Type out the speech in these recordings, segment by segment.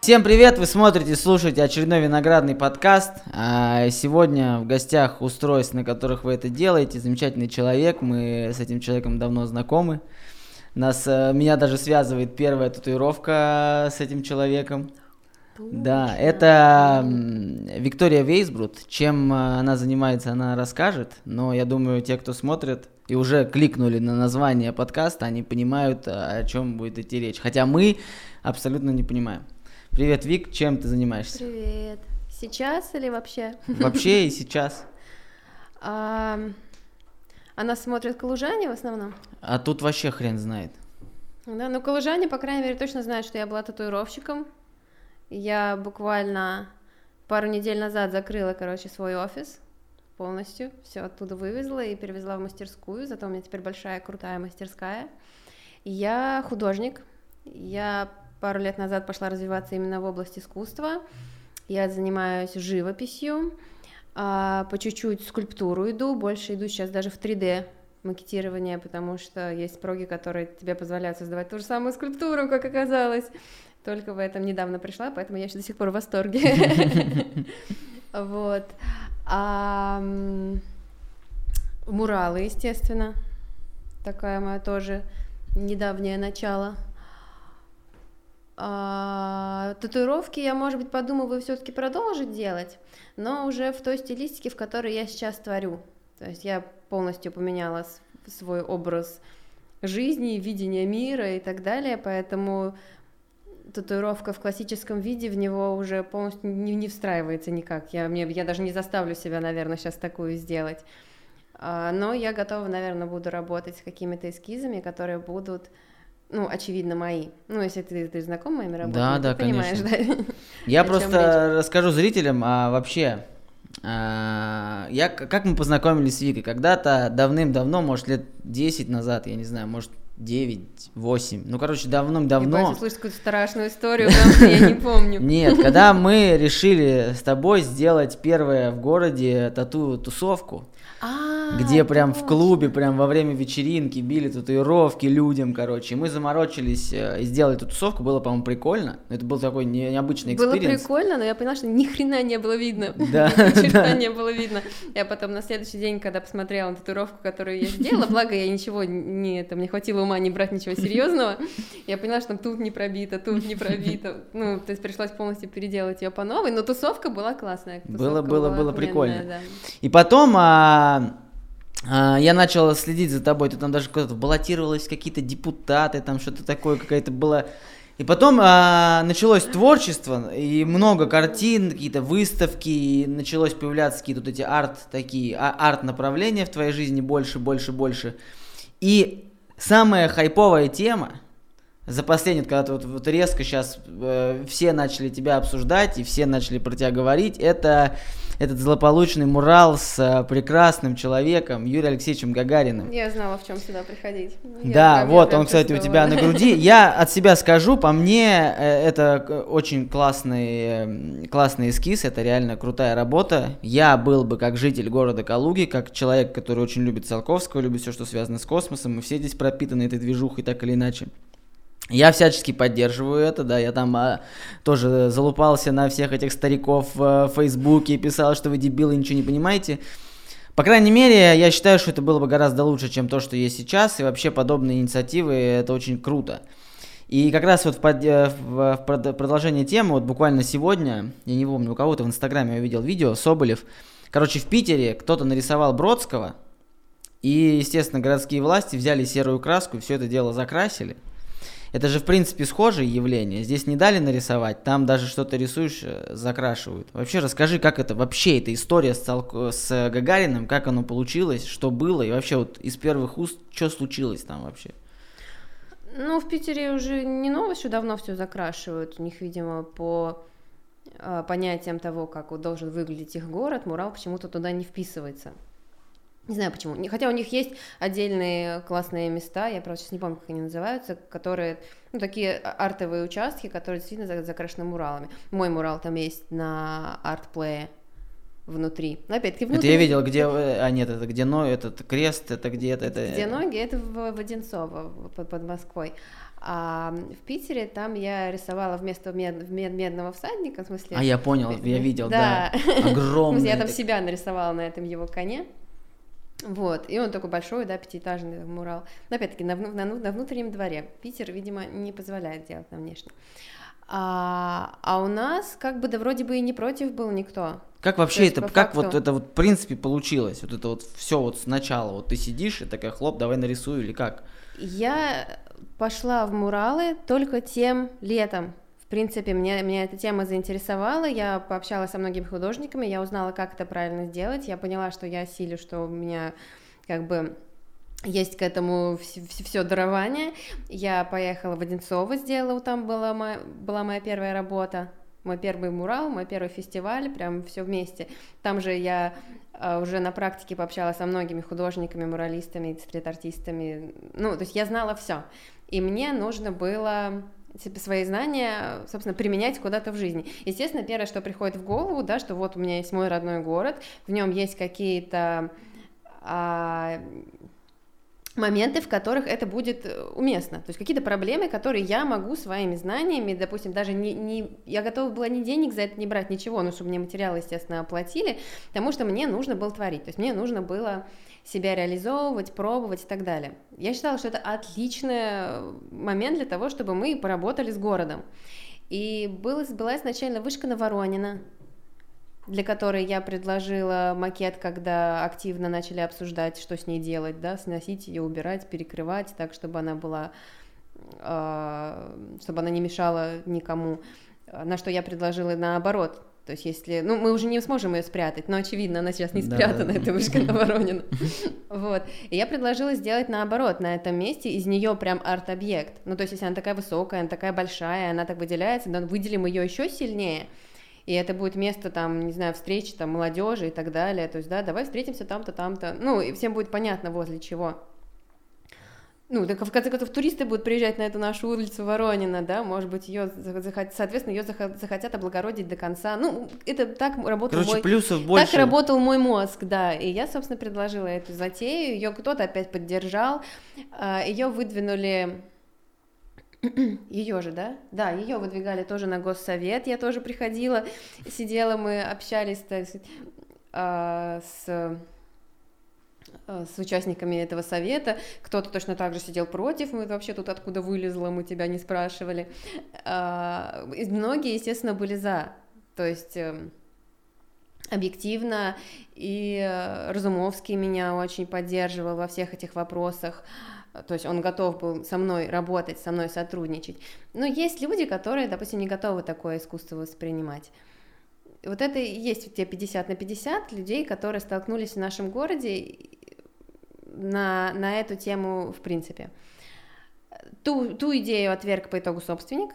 Всем привет! Вы смотрите, слушаете очередной виноградный подкаст. А, сегодня в гостях устройств, на которых вы это делаете. Замечательный человек. Мы с этим человеком давно знакомы. Нас, э, меня даже связывает первая татуировка с этим человеком. Да, это Виктория Вейсбрут. Чем э, она занимается, она расскажет. Но я думаю, те, кто смотрит и уже кликнули на название подкаста, они понимают, о чем будет идти речь. Хотя мы абсолютно не понимаем. Привет, Вик, чем ты занимаешься? Привет. Сейчас или вообще? Вообще и сейчас. А, она смотрит Калужане в основном? А тут вообще хрен знает. Да, ну Калужане, по крайней мере, точно знают, что я была татуировщиком. Я буквально пару недель назад закрыла, короче, свой офис полностью, все оттуда вывезла и перевезла в мастерскую, зато у меня теперь большая крутая мастерская. Я художник, я пару лет назад пошла развиваться именно в области искусства. Я занимаюсь живописью, а, по чуть-чуть скульптуру иду, больше иду сейчас даже в 3D макетирование, потому что есть проги, которые тебе позволяют создавать ту же самую скульптуру, как оказалось. Только в этом недавно пришла, поэтому я еще до сих пор в восторге. Вот. Муралы, естественно. Такая моя тоже недавнее начало. А, татуировки я, может быть, подумываю все-таки продолжить делать, но уже в той стилистике, в которой я сейчас творю. То есть я полностью поменяла свой образ жизни, видение мира и так далее, поэтому татуировка в классическом виде в него уже полностью не, не встраивается никак. Я, мне, я даже не заставлю себя, наверное, сейчас такую сделать. А, но я готова, наверное, буду работать с какими-то эскизами, которые будут ну, очевидно, мои. Ну, если ты, ты знаком моими работами, да, да, ты понимаешь, конечно. да? Я просто расскажу зрителям, а вообще, а, я, как мы познакомились с Викой? Когда-то давным-давно, может, лет 10 назад, я не знаю, может, 9, 8. Ну, короче, давным-давно. Я слышать какую-то страшную историю, потому я не помню. Нет, когда мы решили с тобой сделать первое в городе тату-тусовку, а, где прям в клубе, прям во время вечеринки били татуировки людям, короче. И мы заморочились э, и сделали эту тусовку, было, по-моему, прикольно. Это был такой не, необычный experience. Было прикольно, но я поняла, что ни хрена не было видно. Да, Ни черта не было видно. Я потом на следующий день, когда посмотрела на татуировку, которую я сделала, благо я ничего не, там, не хватило ума не брать ничего серьезного, я поняла, что тут не пробито, тут не пробито. Ну, то есть пришлось полностью переделать ее по новой, но тусовка была классная. Было, было, было прикольно. И потом а, я начал следить за тобой, ты там даже куда-то баллотировалась, какие-то депутаты, там что-то такое, какая-то была... И потом а, началось творчество, и много картин, какие-то выставки, и началось появляться какие-то вот эти арт такие, а, арт-направления в твоей жизни больше, больше, больше. И самая хайповая тема, за последний, когда ты вот, вот резко сейчас э, все начали тебя обсуждать, и все начали про тебя говорить, это этот злополучный мурал с э, прекрасным человеком Юрием Алексеевичем Гагариным. Я знала, в чем сюда приходить. Да, я вот он, кстати, у тебя на груди. Я от себя скажу, по мне э, это очень классный, э, классный эскиз, это реально крутая работа. Я был бы как житель города Калуги, как человек, который очень любит Циолковского, любит все, что связано с космосом. Мы все здесь пропитаны этой движухой так или иначе. Я всячески поддерживаю это, да, я там а, тоже залупался на всех этих стариков в Фейсбуке, писал, что вы дебилы, ничего не понимаете. По крайней мере, я считаю, что это было бы гораздо лучше, чем то, что есть сейчас, и вообще подобные инициативы, это очень круто. И как раз вот в, под, э, в, в продолжение темы, вот буквально сегодня, я не помню, у кого-то в Инстаграме я увидел видео, Соболев, короче, в Питере кто-то нарисовал Бродского, и, естественно, городские власти взяли серую краску и все это дело закрасили. Это же, в принципе, схожие явления. Здесь не дали нарисовать, там даже что-то рисуешь, э, закрашивают. Вообще расскажи, как это вообще, эта история с, Цалко, с Гагариным, как оно получилось, что было, и вообще вот из первых уст, что случилось там вообще? Ну, в Питере уже не новостью давно все закрашивают. У них, видимо, по э, понятиям того, как должен выглядеть их город, мурал почему-то туда не вписывается. Не знаю почему. Хотя у них есть отдельные классные места, я просто сейчас не помню, как они называются, которые, ну, такие артовые участки, которые действительно закрашены муралами. Мой мурал там есть на артплее. внутри. Но опять-таки Это внутри. я видел, где... э, А, нет, это где но, этот крест, это где это... это... Где ноги, это в, в Одинцово, под, под Москвой. А в Питере там я рисовала вместо мед- мед- медного всадника, в смысле... А, я понял, я видел, да. Да. Огромный. я там себя нарисовала на этом его коне. Вот, и он такой большой, да, пятиэтажный мурал. Но опять-таки на, на, на внутреннем дворе. Питер, видимо, не позволяет делать на внешнем. А, а у нас как бы да вроде бы и не против был никто. Как вообще есть, это, как вот это вот в принципе получилось? Вот это вот все вот сначала, вот ты сидишь и такая, хлоп, давай нарисую или как? Я пошла в муралы только тем летом. В принципе, мне, меня эта тема заинтересовала, я пообщалась со многими художниками, я узнала, как это правильно сделать, я поняла, что я силю, что у меня как бы есть к этому все, дарование. Я поехала в Одинцово, сделала, там была моя, была моя первая работа, мой первый мурал, мой первый фестиваль, прям все вместе. Там же я а, уже на практике пообщалась со многими художниками, муралистами, стрит-артистами. Ну, то есть я знала все. И мне нужно было типа, свои знания, собственно, применять куда-то в жизни. Естественно, первое, что приходит в голову, да, что вот у меня есть мой родной город, в нем есть какие-то а, моменты, в которых это будет э, уместно. То есть какие-то проблемы, которые я могу своими знаниями, допустим, даже не, не... Я готова была ни денег за это не брать, ничего, ну, чтобы мне материалы, естественно, оплатили, потому что мне нужно было творить. То есть мне нужно было себя реализовывать, пробовать и так далее. Я считала, что это отличный момент для того, чтобы мы поработали с городом. И была, была изначально вышка на Воронина, для которой я предложила макет, когда активно начали обсуждать, что с ней делать, да, сносить ее, убирать, перекрывать, так, чтобы она была, э, чтобы она не мешала никому. На что я предложила наоборот. То есть, если... Ну, мы уже не сможем ее спрятать, но, очевидно, она сейчас не спрятана, Да. эта вышка на Воронина. Вот. И я предложила сделать наоборот, на этом месте из нее прям арт-объект. Ну, то есть, если она такая высокая, она такая большая, она так выделяется, но выделим ее еще сильнее, и это будет место там, не знаю, встречи там молодежи и так далее, то есть, да, давай встретимся там-то, там-то, ну, и всем будет понятно, возле чего. Ну, так в конце концов, туристы будут приезжать на эту нашу улицу Воронина, да, может быть, ее, соответственно, ее захотят облагородить до конца. Ну, это так работал Короче, мой... плюсов больше. Так работал мой мозг, да. И я, собственно, предложила эту затею. Ее кто-то опять поддержал. Ее выдвинули ее же, да? Да, ее выдвигали тоже на госсовет. Я тоже приходила, сидела, мы общались так, а, с с участниками этого совета, кто-то точно так же сидел против, мы вообще тут откуда вылезла, мы тебя не спрашивали. А, многие, естественно, были за, то есть эм, объективно, и э, Разумовский меня очень поддерживал во всех этих вопросах, то есть он готов был со мной работать, со мной сотрудничать. Но есть люди, которые, допустим, не готовы такое искусство воспринимать. Вот это и есть те 50 на 50 людей, которые столкнулись в нашем городе на, на эту тему в принципе. Ту, ту идею отверг по итогу собственник.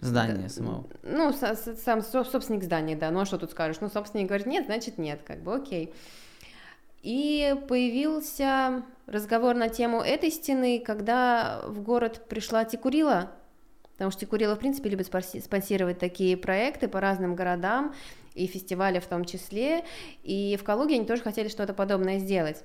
Здание Да, самого. Ну, сам со- собственник здания, да. Ну, а что тут скажешь? Ну, собственник говорит нет, значит нет, как бы окей. И появился разговор на тему этой стены, когда в город пришла Тикурила, потому что Тикурила, в принципе, любит спонси- спонсировать такие проекты по разным городам, и фестивали в том числе, и в Калуге они тоже хотели что-то подобное сделать.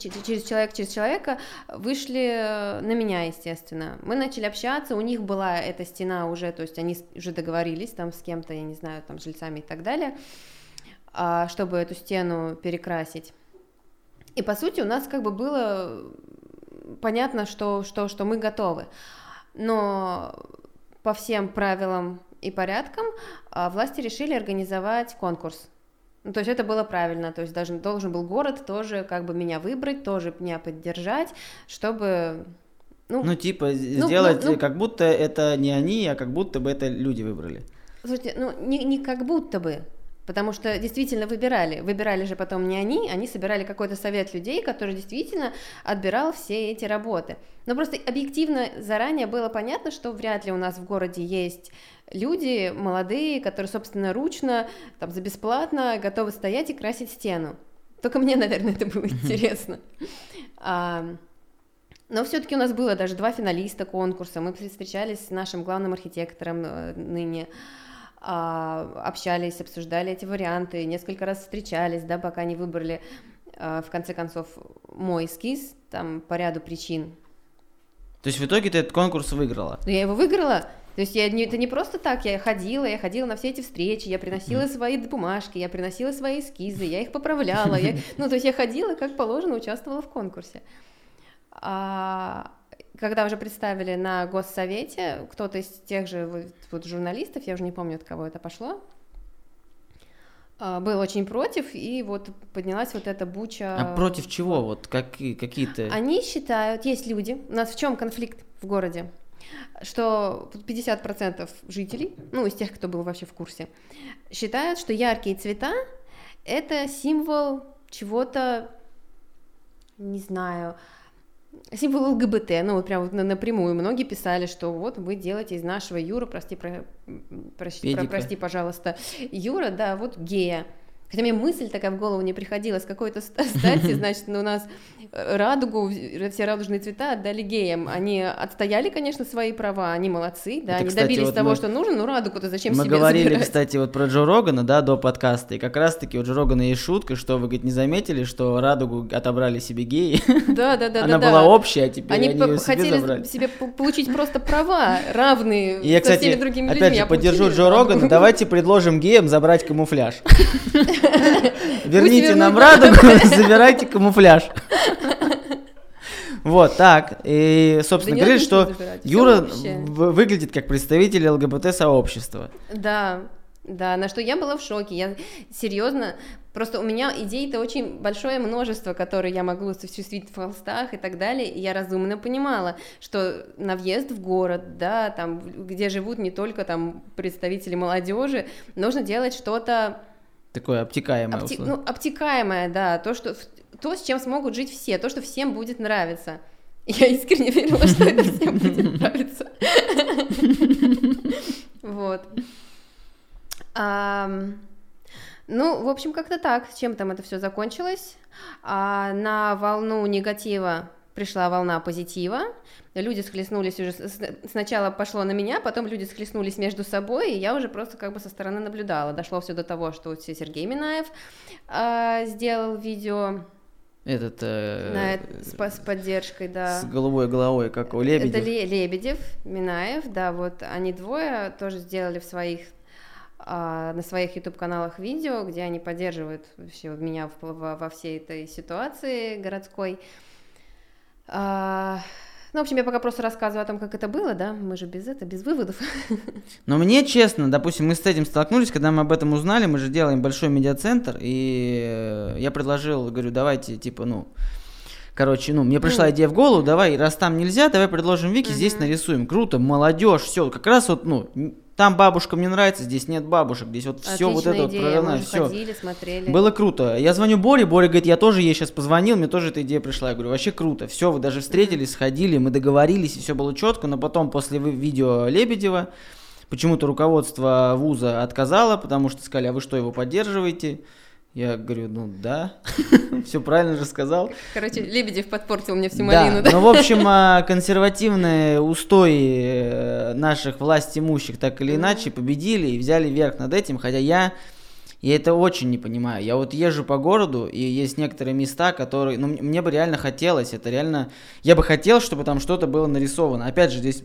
Через человек, через человека вышли э, на меня, естественно. Мы начали общаться, у них была эта стена уже, то есть они уже договорились там с кем-то, я не знаю, там, с жильцами и так далее, а, чтобы эту стену перекрасить. И, по сути, у нас как бы было понятно, что, что, что мы готовы. Но по всем правилам и порядкам а, власти решили организовать конкурс. Ну, то есть это было правильно, то есть даже должен был город тоже как бы меня выбрать, тоже меня поддержать, чтобы... Ну, Ну, типа, ну, сделать, ну, ну. как будто это не они, а как будто бы это люди выбрали. Слушайте, ну не, не как будто бы, потому что действительно выбирали. Выбирали же потом не они, они собирали какой-то совет людей, который действительно отбирал все эти работы. Но просто объективно заранее было понятно, что вряд ли у нас в городе есть люди молодые, которые, собственно, ручно, там, за бесплатно готовы стоять и красить стену. Только мне, наверное, это было интересно. А, Но все-таки у нас было даже два финалиста конкурса. Мы встречались с нашим главным архитектором э, ныне. А, общались, обсуждали эти варианты, несколько раз встречались, да, пока не выбрали, а, в конце концов, мой эскиз, там, по ряду причин. То есть в итоге ты этот конкурс выиграла? Ну, я его выиграла, то есть я, не, это не просто так, я ходила, я ходила на все эти встречи, я приносила mm. свои бумажки, я приносила свои эскизы, я их поправляла, я, ну, то есть я ходила, как положено, участвовала в конкурсе. А, когда уже представили на госсовете, кто-то из тех же вот, вот журналистов, я уже не помню, от кого это пошло, а, был очень против, и вот поднялась вот эта буча. А против чего? Вот какие, какие-то... Они считают, есть люди, у нас в чем конфликт в городе? что 50% жителей, ну, из тех, кто был вообще в курсе, считают, что яркие цвета — это символ чего-то, не знаю, символ ЛГБТ, ну вот прям вот напрямую. Многие писали, что вот вы делаете из нашего Юра, прости, про, прости, про, прости, пожалуйста, Юра, да, вот гея. Хотя мне мысль такая в голову не приходила с какой-то стати, значит, ну, у нас радугу, все радужные цвета отдали геям. Они отстояли, конечно, свои права, они молодцы, да, Это, они кстати, добились вот того, мы... что нужно, ну радугу-то зачем мы себе Мы говорили, забирать? кстати, вот про Джо Рогана, да, до подкаста, и как раз-таки у Джо Рогана есть шутка, что вы, говорит, не заметили, что радугу отобрали себе геи? Да, да, да. Она да, была да. общая, а теперь они, они ее себе хотели забрали. себе получить просто права, равные и я, со кстати, всеми другими опять людьми. же, а поддержу Джо. Рогана, давайте предложим геям забрать камуфляж. Верните нам радугу, забирайте камуфляж. Вот, так, и, собственно, Да надо что забирать, Юра выглядит как представитель ЛГБТ-сообщества. Да, да, на что я была в шоке. Я серьезно, просто у меня идей-то очень большое множество, которые я могу осуществить в холстах и так далее. И я разумно понимала, что на въезд в город, да, там, где живут не только там представители молодежи, нужно делать что-то Такое обтекаемое. обте- условие. ну, обтекаемое, да, то, что то, с чем смогут жить все, то, что всем будет нравиться. Я искренне верила, что это всем будет нравиться. Вот. Ну, в общем, как-то так. Чем там это все закончилось? А на волну негатива пришла волна позитива. Люди схлестнулись уже. Сначала пошло на меня, потом люди схлестнулись между собой, и я уже просто как бы со стороны наблюдала. Дошло все до того, что вот Сергей Минаев а, сделал видео Этот э, на это- с, с поддержкой, да. с голубой головой, как у Это Лебедев. Ле- Лебедев, Минаев, да, вот они двое тоже сделали в своих а, на своих YouTube-каналах видео, где они поддерживают вообще меня в- во, во всей этой ситуации городской. А, ну, в общем, я пока просто рассказываю о том, как это было, да, мы же без этого, без выводов. Но мне честно, допустим, мы с этим столкнулись, когда мы об этом узнали, мы же делаем большой медиацентр, и э, я предложил, говорю, давайте, типа, ну, короче, ну, мне пришла идея в голову, давай, раз там нельзя, давай предложим Вики, здесь Мгм. нарисуем. Круто, молодежь, все, как раз вот, ну, там бабушкам не нравится, здесь нет бабушек, здесь вот все вот это вот идея, мы уже все. ходили, смотрели. Было круто. Я звоню Боре, Боря говорит, я тоже ей сейчас позвонил, мне тоже эта идея пришла. Я говорю, вообще круто. Все, вы даже встретились, сходили, мы договорились, и все было четко. Но потом, после видео Лебедева, почему-то руководство вуза отказало, потому что сказали, а вы что, его поддерживаете? Я говорю, ну да, все правильно же сказал. Короче, Лебедев подпортил мне всю Да, малину, да? ну, в общем, а, консервативные устои э, наших власть имущих так или иначе победили и взяли верх над этим, хотя я, я это очень не понимаю. Я вот езжу по городу, и есть некоторые места, которые, ну, мне бы реально хотелось, это реально, я бы хотел, чтобы там что-то было нарисовано. Опять же, здесь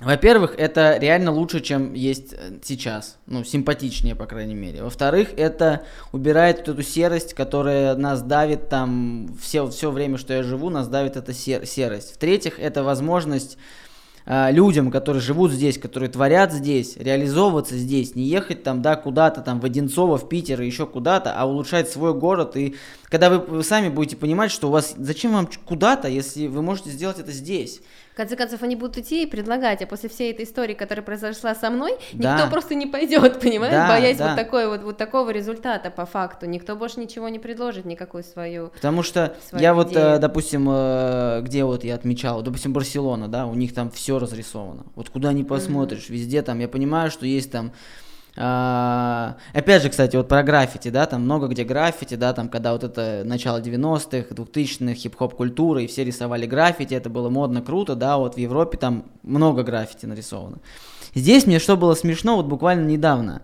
во-первых, это реально лучше, чем есть э, сейчас. Ну, симпатичнее, по крайней мере. Во-вторых, это убирает вот эту серость, которая нас давит там все, все время, что я живу, нас давит эта сер- серость. В-третьих, это возможность а, людям, которые живут здесь, которые творят здесь, реализовываться здесь, не ехать там, да, куда-то там в Одинцово, в Питер и еще куда-то, а улучшать свой город. И когда вы, вы сами будете понимать, что у вас, зачем вам куда-то, если вы можете сделать это здесь. В конце концов, они будут идти и предлагать, а после всей этой истории, которая произошла со мной, Да. никто просто не пойдет, понимаешь, Да, боясь да. вот, такой, вот, вот такого результата по факту. Никто больше ничего не предложит, никакую свою. Потому что свою я вот, идею. э, допустим, э, где вот я отмечал, допустим, Барселона, да, у них там все разрисовано. Вот куда ни посмотришь, везде там, я понимаю, что есть там а, опять же, кстати, вот про граффити, да, там много где граффити, да, там, когда вот это начало 90-х, 2000-х, хип-хоп культура, и все рисовали граффити, это было модно, круто, да, вот в Европе там много граффити нарисовано. Здесь мне что было смешно, вот буквально недавно.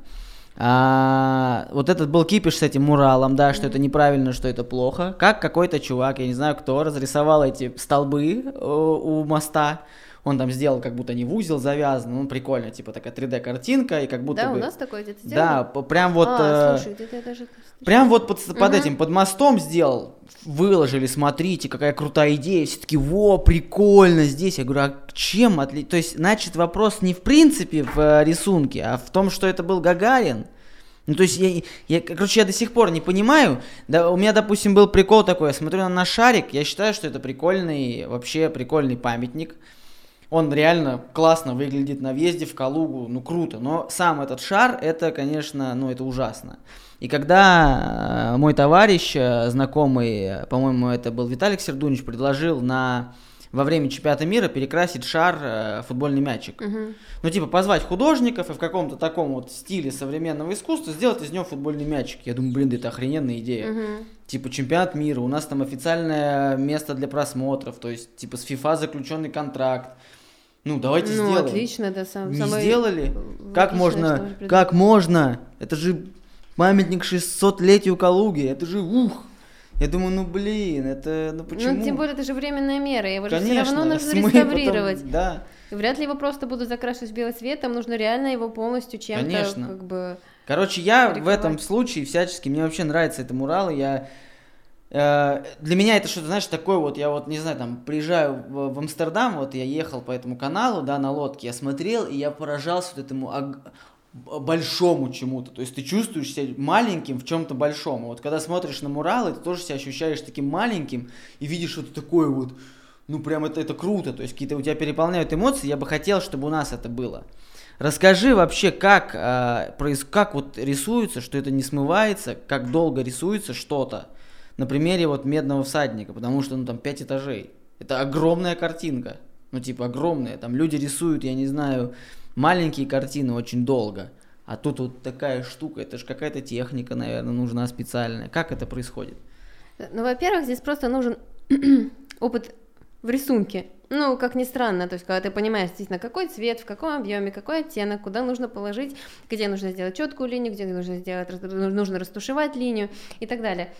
А, вот этот был кипиш с этим муралом, да, что это неправильно, что это плохо. Как какой-то чувак, я не знаю кто, разрисовал эти столбы у, э, у моста. Он там сделал, как будто не в узел завязан, ну прикольно, типа такая 3D картинка и как будто да, бы... у нас такое где-то Да, прям вот. А, э, слушай, где-то я даже... Прям вот под, под этим, под мостом сделал, выложили, смотрите, какая крутая идея, все таки во, прикольно здесь. Я говорю, а чем отли... То есть, значит, вопрос не в принципе в э, рисунке, а в том, что это был Гагарин. Ну, то есть, я, я, короче, я до сих пор не понимаю. Да, у меня, допустим, был прикол такой, я смотрю на шарик, я считаю, что это прикольный, вообще прикольный памятник. Он реально классно выглядит на въезде в Калугу, ну круто. Но сам этот шар, это, конечно, ну это ужасно. И когда э, мой товарищ, э, знакомый, по-моему, это был Виталик Сердунич, предложил на во время чемпионата мира перекрасить шар э, футбольный мячик. Мгм. Ну, типа, позвать художников и в каком-то таком вот стиле современного искусства сделать из него футбольный мячик. Я думаю, блин, да это охрененная идея. Мгм. Типа, чемпионат мира, у нас там официальное место для просмотров, то есть, типа, с FIFA заключенный контракт. Ну, давайте ну, сделаем. отлично, да, сам, Не самое- сделали? Как можно, как можно? Это же памятник 600-летию Калуги, это же ух. Я думаю, ну блин, это, ну почему? Ну, тем более, это же временная мера, его же все Конечно, равно нужно смы потом- реставрировать. да, И Вряд ли его просто будут закрашивать в белый цвет, там нужно реально его полностью чем-то, Конечно. как бы... Короче, я в этом случае всячески, мне вообще нравится это мурал, и я... э, для меня это что-то, знаешь, такое вот, я вот, не знаю, там, приезжаю в, в Амстердам, вот я ехал по этому каналу, да, на лодке, я смотрел, и я поражался вот этому ог- большому чему-то, то есть ты чувствуешь себя маленьким в чем-то большом, вот когда смотришь на муралы, ты тоже себя ощущаешь таким маленьким, и видишь что-то такое вот, ну прям это, это круто, то есть какие-то у тебя переполняют эмоции, я бы хотел, чтобы у нас это было. Расскажи вообще, как, э, проис- как вот рисуется, что это не смывается, как долго рисуется что-то. На примере вот «Медного всадника», потому что, ну, там пять этажей. Это огромная картинка. Ну, типа, огромная. Там люди рисуют, я не знаю, маленькие картины очень долго. А тут вот такая штука, это же какая-то техника, наверное, нужна специальная. Как это происходит? Ну, во-первых, здесь просто нужен опыт в рисунке. Ну, как ни странно, то есть, когда ты понимаешь действительно, какой цвет, в каком объеме, какой оттенок, куда нужно положить, где нужно сделать четкую линию, где нужно сделать, нужно растушевать линию и так далее.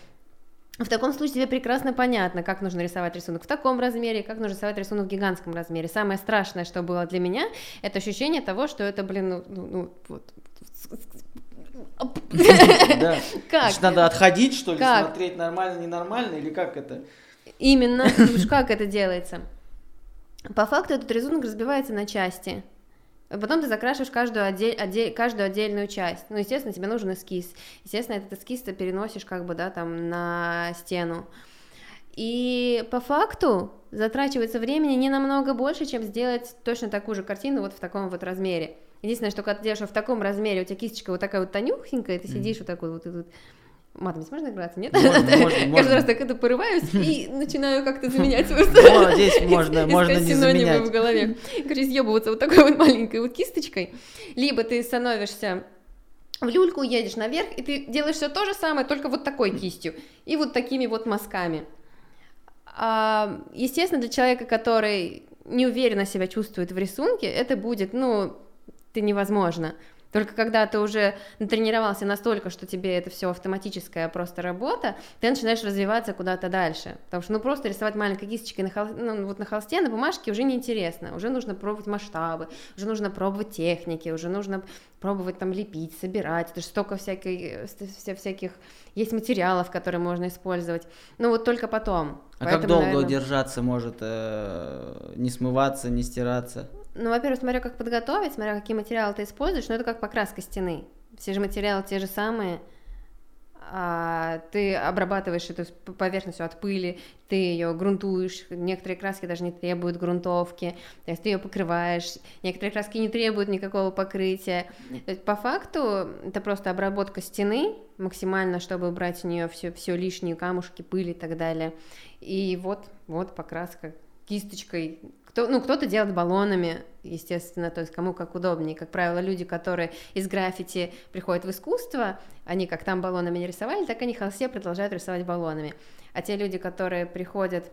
В таком случае тебе прекрасно понятно, как нужно рисовать рисунок в таком размере, как нужно рисовать рисунок в гигантском размере. Самое страшное, что было для меня, это ощущение того, что это, блин, ну, ну, ну, вот. Да. Как? Значит, надо отходить, что ли, Как? смотреть нормально, ненормально, или как это? Именно. Уж как это делается? По факту этот рисунок разбивается на части. Потом ты закрашиваешь каждую, отдель- отдель- каждую отдельную часть. Ну, естественно, тебе нужен эскиз. Естественно, этот эскиз ты переносишь как бы, да, там на стену. И по факту затрачивается времени не намного больше, чем сделать точно такую же картину вот в таком вот размере. Единственное, что когда ты делаешь в таком размере, у тебя кисточка вот такая вот тонюхенькая, ты сидишь вот такой вот, и тут Матом здесь можно играться, нет? Можно, можно, Каждый можно. раз так это порываюсь и начинаю как-то заменять свой Ну, здесь можно, можно не заменять. в голове. Короче, съебываться вот такой вот маленькой вот кисточкой. Либо ты становишься в люльку, едешь наверх, и ты делаешь все то же самое, только вот такой кистью. И вот такими вот мазками. А, естественно, для человека, который неуверенно себя чувствует в рисунке, это будет, ну, это невозможно. Только когда ты уже натренировался настолько, что тебе это все автоматическая просто работа, ты начинаешь развиваться куда-то дальше. Потому что ну просто рисовать маленькой кисточкой на, хол- ну, вот на холсте, на бумажке уже неинтересно. Уже нужно пробовать масштабы, уже нужно пробовать техники, уже нужно пробовать там лепить, собирать. Это же столько всякой, э, всяких есть материалов, которые можно использовать. Ну вот только потом. А как Поэтому, долго наверное, удержаться может, э, не смываться, не стираться? Ну, во-первых, смотря как подготовить, смотря какие материалы ты используешь, но это как покраска стены. Все же материалы те же самые, а ты обрабатываешь эту поверхность от пыли, ты ее грунтуешь, некоторые краски даже не требуют грунтовки, то есть ты ее покрываешь, некоторые краски не требуют никакого покрытия. То есть по факту это просто обработка стены максимально, чтобы убрать у нее все, все лишние камушки, пыль и так далее. И вот, вот покраска кисточкой. Кто, ну, кто-то делает баллонами, естественно, то есть кому как удобнее. Как правило, люди, которые из граффити приходят в искусство, они как там баллонами не рисовали, так они холсте продолжают рисовать баллонами. А те люди, которые приходят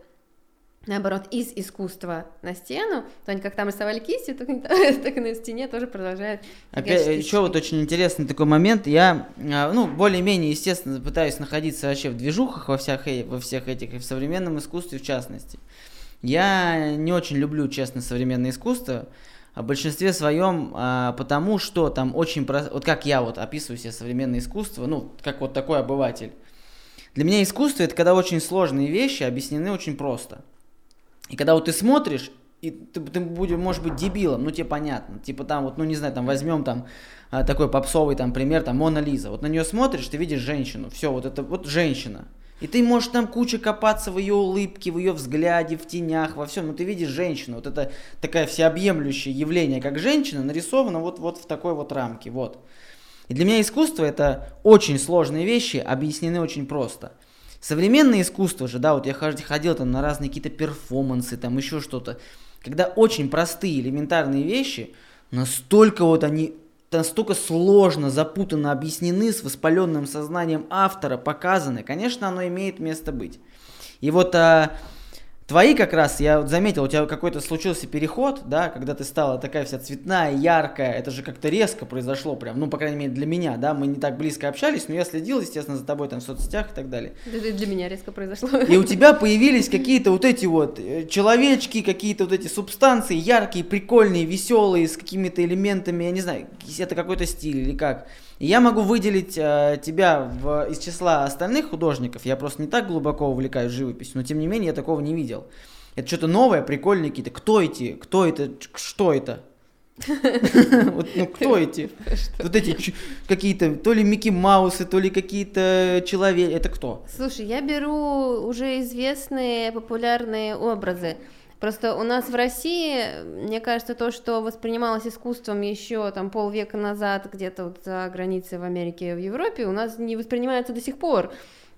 наоборот, из искусства на стену, то они как там рисовали кистью, так, так и на стене тоже продолжают. Опять, еще вот очень интересный такой момент, я, а, ну, более-менее, естественно, пытаюсь находиться вообще в движухах во всех, э, во всех этих, и в современном искусстве в частности. Я не очень люблю, честно, современное искусство, в большинстве своем а, потому, что там очень про... вот как я вот описываю себе современное искусство, ну, как вот такой обыватель. Для меня искусство это когда очень сложные вещи объяснены очень просто. И когда вот ты смотришь, и ты, ты будешь, может быть, дебилом, ну тебе понятно. Типа там вот, ну не знаю, там возьмем там а, такой попсовый там пример, там Мона Лиза. Вот на нее смотришь, ты видишь женщину. Все, вот это вот женщина. И ты можешь там куча копаться в ее улыбке, в ее взгляде, в тенях, во всем. Но ты видишь женщину. Вот это такая всеобъемлющее явление, как женщина, нарисовано вот, вот в такой вот рамке. Вот. И для меня искусство это очень сложные вещи, объяснены очень просто. Современное искусство же, да, вот я ходил там на разные какие-то перформансы, там еще что-то. Когда очень простые, элементарные вещи, настолько вот они настолько сложно, запутанно объяснены, с воспаленным сознанием автора показаны, конечно, оно имеет место быть. И вот а, Твои как раз, я вот заметил, у тебя какой-то случился переход, да, когда ты стала такая вся цветная, яркая, это же как-то резко произошло прям, ну, по крайней мере, для меня, да, мы не так близко общались, но я следил, естественно, за тобой там в соцсетях и так далее. Да, для меня резко произошло. И у тебя появились какие-то вот эти вот э, человечки, какие-то вот эти субстанции, яркие, прикольные, веселые, с какими-то элементами, я не знаю, это какой-то стиль или как. Я могу выделить э, тебя в, из числа остальных художников, я просто не так глубоко увлекаюсь живописью, но тем не менее я такого не видел. Это что-то новое, прикольное какие-то. Кто эти? Кто это? Что это? Ну кто эти? Вот эти какие-то, то ли Микки Маусы, то ли какие-то человеки. Это кто? Слушай, я беру уже известные популярные образы. Просто у нас в России, мне кажется, то, что воспринималось искусством еще там полвека назад, где-то вот за границей в Америке в Европе, у нас не воспринимается до сих пор.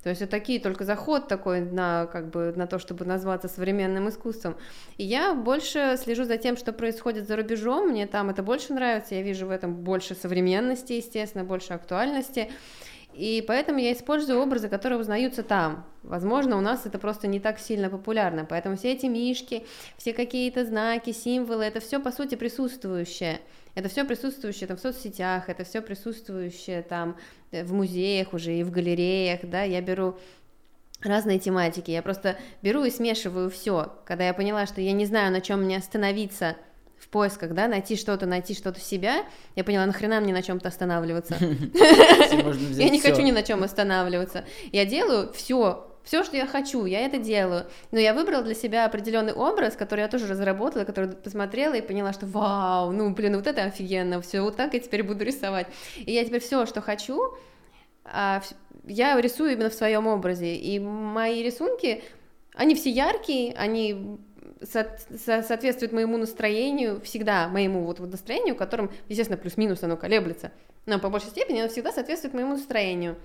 То есть это такие только заход такой на, как бы, на то, чтобы назваться современным искусством. И я больше слежу за тем, что происходит за рубежом, мне там это больше нравится, я вижу в этом больше современности, естественно, больше актуальности. И поэтому я использую образы, которые узнаются там. Возможно, у нас это просто не так сильно популярно. Поэтому все эти мишки, все какие-то знаки, символы, это все по сути присутствующее. Это все присутствующее там в соцсетях, это все присутствующее там э, в музеях уже и в галереях, да, я беру разные тематики, я просто беру и смешиваю все. Когда я поняла, что я не знаю, на чем мне остановиться, в поисках, да, найти что-то, найти что-то себя, я поняла, нахрена мне на чем-то останавливаться. Я не хочу ни на чем останавливаться. Я делаю все, все, что я хочу, я это делаю. Но я выбрала для себя определенный образ, который я тоже разработала, который посмотрела и поняла, что вау, ну блин, вот это офигенно, все, вот так я теперь буду рисовать. И я теперь все, что хочу, а, я рисую именно в своем образе. И мои рисунки, они все яркие, они со со соответствует моему настроению, всегда моему вот, вот настроению, которым, естественно, плюс-минус оно колеблется, но по большей степени оно всегда соответствует моему настроению.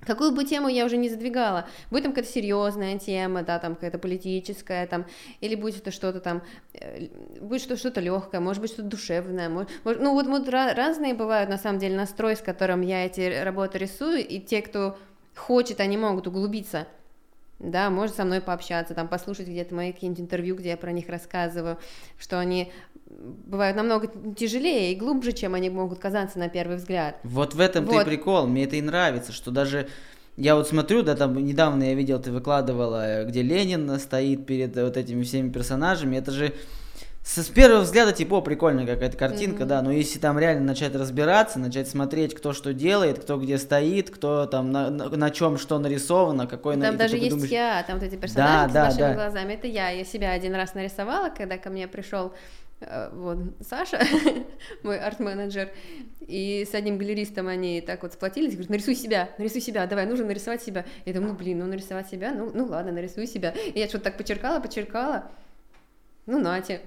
Какую бы тему я уже не задвигала, будет там какая-то серьезная тема, да, там какая-то политическая, там, или будет это что-то там, э, будет что-то что легкое, может быть что-то душевное, может, может, ну вот, вот разные бывают на самом деле настрой, с которым я эти работы рисую, и те, кто хочет, они могут углубиться да, может со мной пообщаться, там послушать где-то мои какие-нибудь интервью, где я про них рассказываю, что они бывают намного тяжелее и глубже, чем они могут казаться на первый взгляд. Вот в этом вот. ты прикол, мне это и нравится, что даже я вот смотрю, да, там недавно я видел, ты выкладывала, где Ленин стоит перед вот этими всеми персонажами, это же с, с первого взгляда, типа, о, прикольная какая-то картинка, mm-hmm. да, но если там реально начать разбираться, начать смотреть, кто что делает, кто где стоит, кто там на, на, на чем что нарисовано, какой... Там на, даже есть думаешь... я, там вот эти персонажи да, с да, да. глазами, это я, я себя один раз нарисовала, когда ко мне пришел э, вот Саша, мой арт-менеджер, и с одним галеристом они так вот сплотились, говорят, нарисуй себя, нарисуй себя, давай, нужно нарисовать себя. Я думаю, ну блин, ну нарисовать себя, ну, ну ладно, нарисуй себя. И я что-то так почеркала, почеркала, ну, нате.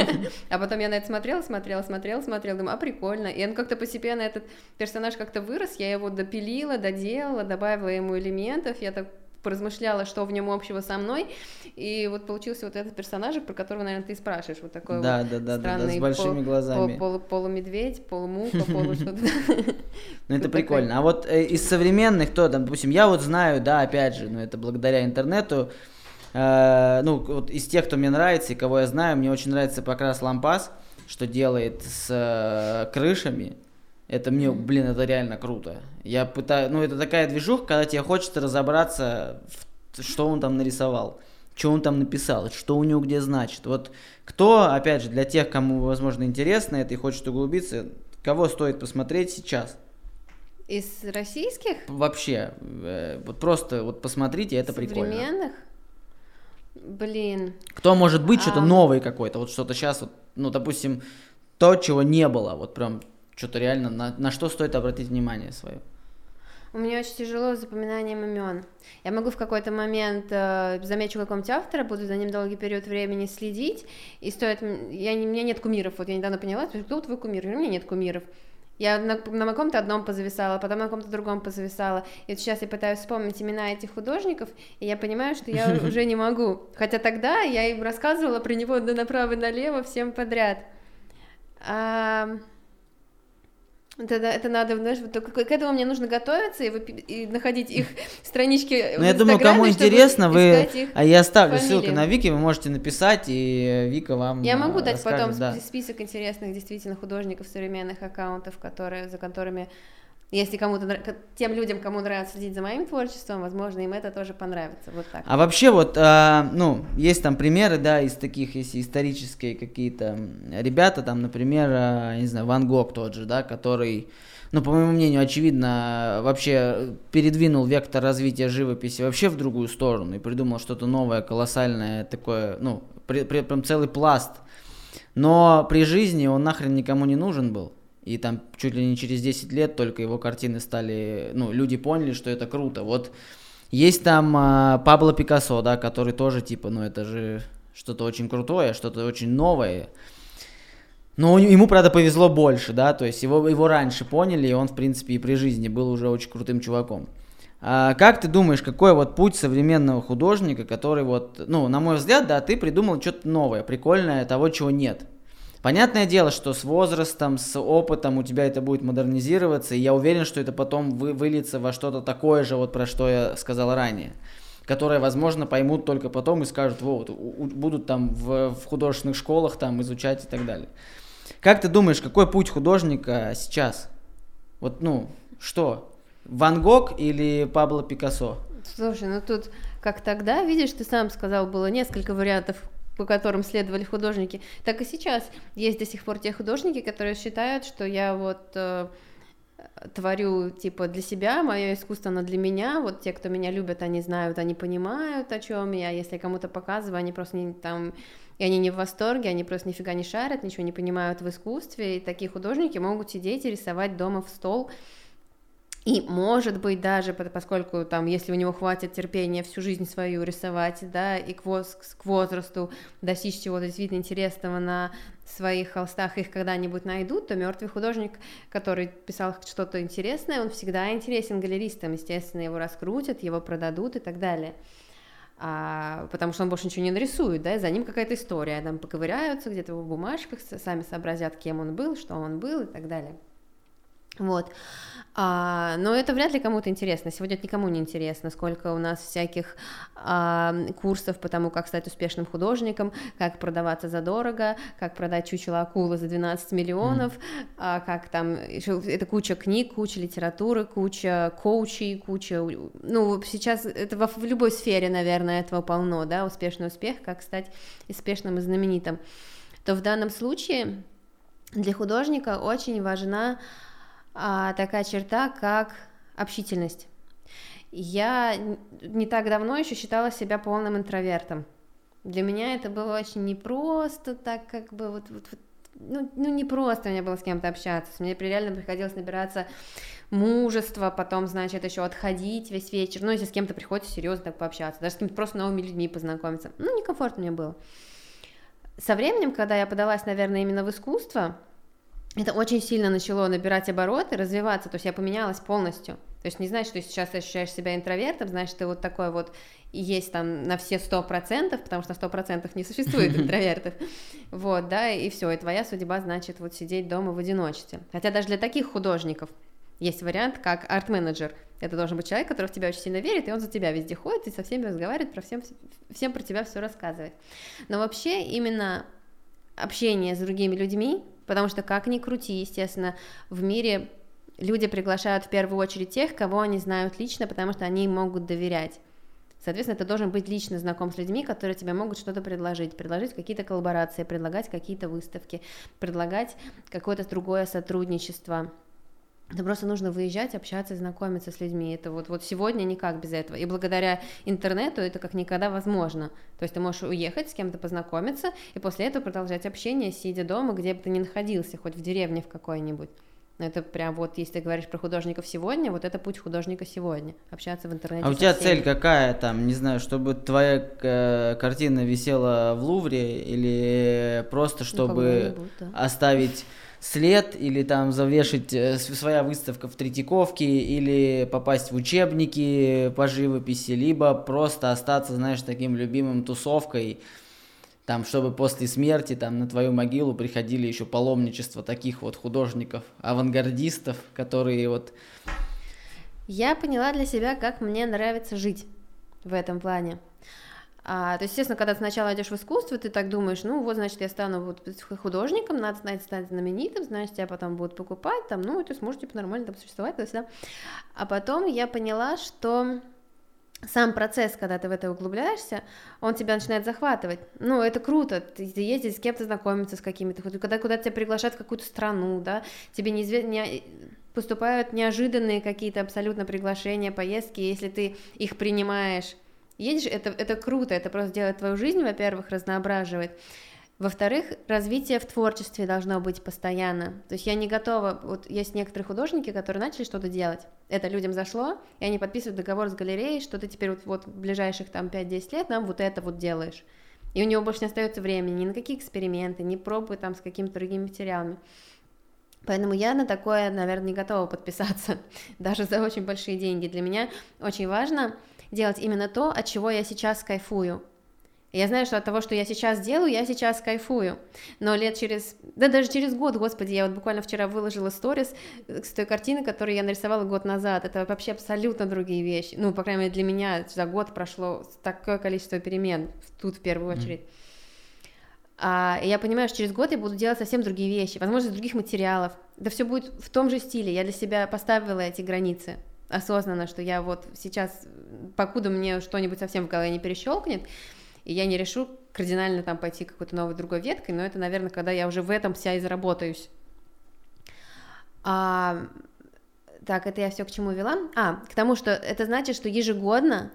а потом я на это смотрела, смотрела, смотрела, смотрела, думаю, а прикольно. И он как-то постепенно, этот персонаж как-то вырос, я его допилила, доделала, добавила ему элементов, я так поразмышляла, что в нем общего со мной, и вот получился вот этот персонаж, про которого, наверное, ты спрашиваешь, вот такой да, вот да, да, странный да, да, с большими пол, глазами. Пол, пол, полумедведь, полумуха, полу что-то. Ну это прикольно. А вот э, из современных, кто там, допустим, я вот знаю, да, опять же, ну это благодаря интернету, э, ну, вот из тех, кто мне нравится и кого я знаю, мне очень нравится Покрас Лампас, что делает с э, крышами. Это мне, блин, это реально круто. Я пытаюсь, ну, это такая движуха, когда тебе хочется разобраться, что он там нарисовал, что он там написал, что у него где значит. Вот кто, опять же, для тех, кому, возможно, интересно это и хочет углубиться, кого стоит посмотреть сейчас? Из российских? Вообще, э, вот просто вот посмотрите, это прикольно. Современных? Блин. Кто может быть что-то А. новый какой-то, вот что-то сейчас, вот, ну, допустим, то, чего не было, вот прям что-то реально, на, на что стоит обратить внимание свое. У меня очень тяжело с запоминанием имен. Я могу в какой-то момент э, замечу какого-нибудь автора, буду за ним долгий период времени следить, и стоит... Я, не- у меня нет кумиров, вот я недавно поняла, кто твой кумир? У меня нет кумиров. Я на, на каком-то одном позависала, потом на каком-то другом позависала. И вот сейчас я пытаюсь вспомнить имена этих художников, и я понимаю, что я уже не могу. Хотя тогда я им рассказывала про него направо и налево всем подряд. Это, это надо, знаешь, вот только к этому мне нужно готовиться и, и находить их странички Ну, я думаю, кому интересно, вы... их. А я оставлю фамилии. ссылку на Вики, вы можете написать, и Вика вам Я э, могу дать потом да. спи- список интересных действительно художников современных аккаунтов, которые, за которыми, если кому-то тем людям, кому нравится следить за моим творчеством, возможно, им это тоже понравится. Вот так. А вообще вот, а, ну, есть там примеры, да, из таких, если исторические какие-то ребята, там, например, я не знаю, Ван Гог тот же, да, который, ну, по моему мнению, очевидно, вообще передвинул вектор развития живописи вообще в другую сторону и придумал что-то новое, колоссальное, такое, ну, при- при- прям целый пласт. Но при жизни он нахрен никому не нужен был. И там чуть ли не через 10 лет только его картины стали, ну, люди поняли, что это круто. Вот есть там а, Пабло Пикассо, да, который тоже типа, ну это же что-то очень крутое, что-то очень новое. Но ему, правда, повезло больше, да, то есть его, его раньше поняли, и он, в принципе, и при жизни был уже очень крутым чуваком. А как ты думаешь, какой вот путь современного художника, который вот, ну, на мой взгляд, да, ты придумал что-то новое, прикольное, того, чего нет. Понятное дело, что с возрастом, с опытом у тебя это будет модернизироваться, и я уверен, что это потом вы, выльется во что-то такое же, вот про что я сказал ранее, которое, возможно, поймут только потом и скажут, вот, у- будут там в, в художественных школах там изучать и так далее. Как ты думаешь, какой путь художника сейчас? Вот, ну, что? Ван Гог или Пабло Пикассо? Слушай, ну тут, как тогда, видишь, ты сам сказал, было несколько вариантов, по которым следовали художники, так и сейчас есть до сих пор те художники, которые считают, что я вот э, творю типа для себя, мое искусство, оно для меня, вот те, кто меня любят, они знают, они понимают, о чем я, если кому-то показываю, они просто не там и они не в восторге, они просто нифига не шарят, ничего не понимают в искусстве, и такие художники могут сидеть и рисовать дома в стол, и, может быть, даже по- поскольку там, если у него хватит терпения всю жизнь свою рисовать, да, и к, воз- к возрасту достичь чего-то действительно интересного на своих холстах, их когда-нибудь найдут, то мертвый художник, который писал что-то интересное, он всегда интересен галеристам, естественно, его раскрутят, его продадут и так далее. А, потому что он больше ничего не нарисует, да, и за ним какая-то история, там поковыряются где-то в бумажках, сами сообразят, кем он был, что он был и так далее. Вот. А, но это вряд ли кому-то интересно. Сегодня это никому не интересно, сколько у нас всяких а, курсов по тому, как стать успешным художником, как продаваться задорого, как продать чучело акулы за 12 миллионов, а, как там, это куча книг, куча литературы, куча коучей, куча... Ну, сейчас это во, в любой сфере, наверное, этого полно, да, успешный успех, как стать успешным и знаменитым. То в данном случае для художника очень важна такая черта, как общительность. Я не так давно еще считала себя полным интровертом. Для меня это было очень непросто, так как бы вот, вот- вот, ну, ну не просто мне было с кем-то общаться. Мне реально приходилось набираться мужества, потом, значит, еще отходить весь вечер. Ну, если с кем-то приходится серьезно так пообщаться, даже с какими-то просто новыми людьми познакомиться. Ну, некомфортно мне было. Со временем, когда я подалась, наверное, именно в искусство, это очень сильно начало набирать обороты, развиваться, то есть я поменялась полностью. То есть не значит, что сейчас ты ощущаешь себя интровертом, значит, ты вот такой вот и есть там на все сто процентов, потому что на сто процентов не существует интровертов, вот, да, и все, и твоя судьба, значит, вот сидеть дома в одиночестве. Хотя даже для таких художников Есть вариант, как арт-менеджер. Это должен быть человек, который в тебя очень сильно верит, и он за тебя везде ходит и со всеми разговаривает, про всем, всем про тебя все рассказывает. Но вообще именно общение с другими людьми, потому что как ни крути, естественно, в мире люди приглашают в первую очередь тех, кого они знают лично, потому что они им могут доверять. Соответственно, ты должен быть лично знаком с людьми, которые тебе могут что-то предложить, предложить какие-то коллаборации, предлагать какие-то выставки, предлагать какое-то другое сотрудничество. Это просто нужно выезжать, общаться, знакомиться с людьми. Это вот, вот сегодня никак без этого. И благодаря интернету это как никогда возможно. То есть ты можешь уехать, с кем-то познакомиться, и после этого продолжать общение, сидя дома, где бы ты ни находился, хоть в деревне в какой-нибудь. Это прям вот, если ты говоришь про художников сегодня, вот это путь художника сегодня. Общаться в интернете. А у тебя цель какая там, не знаю, чтобы твоя э, картина висела в Лувре или просто ну, чтобы ну, да. оставить след или там завешать э, своя выставка в Третьяковке или попасть в учебники по живописи, либо просто остаться, знаешь, таким любимым тусовкой, там, чтобы после смерти там на твою могилу приходили еще паломничество таких вот художников, авангардистов, которые вот... Я поняла для себя, как мне нравится жить в этом плане. А, то есть, естественно, когда ты сначала идешь в искусство, ты так думаешь, ну вот, значит, я стану вот художником, надо стать, стать знаменитым, значит, тебя потом будут покупать, там, ну, и ты сможешь, типа, нормально там существовать, туда-сюда. А потом я поняла, что сам процесс, когда ты в это углубляешься, он тебя начинает захватывать. Ну, это круто, ты ездишь с кем-то знакомиться, с какими-то, когда куда-то тебя приглашают в какую-то страну, да, тебе неизвестно, не, поступают неожиданные какие-то абсолютно приглашения, поездки, если ты их принимаешь, едешь, это, это круто, это просто делает твою жизнь, во-первых, разноображивает, во-вторых, развитие в творчестве должно быть постоянно. То есть я не готова... Вот есть некоторые художники, которые начали что-то делать. Это людям зашло, и они подписывают договор с галереей, что ты теперь вот, вот в ближайших там 5-10 лет нам вот это вот делаешь. И у него больше не остается времени ни на какие эксперименты, ни пробы там с какими-то другими материалами. Поэтому я на такое, наверное, не готова подписаться, даже за очень большие деньги. Для меня очень важно делать именно то, от чего я сейчас кайфую. Я знаю, что от того, что я сейчас делаю, я сейчас кайфую. Но лет через, да даже через год, господи, я вот буквально вчера выложила сторис с той картины, которую я нарисовала год назад. Это вообще абсолютно другие вещи. Ну, по крайней мере, для меня за год прошло такое количество перемен, тут в первую очередь. А я понимаю, что через год я буду делать совсем другие вещи, возможно, из других материалов. Да все будет в том же стиле. Я для себя поставила эти границы осознанно, что я вот сейчас, покуда мне что-нибудь совсем в голове не перещелкнет, и я не решу кардинально там пойти какой-то новой другой веткой, но это, наверное, когда я уже в этом вся и заработаюсь. А, так, это я все к чему вела? А, к тому, что это значит, что ежегодно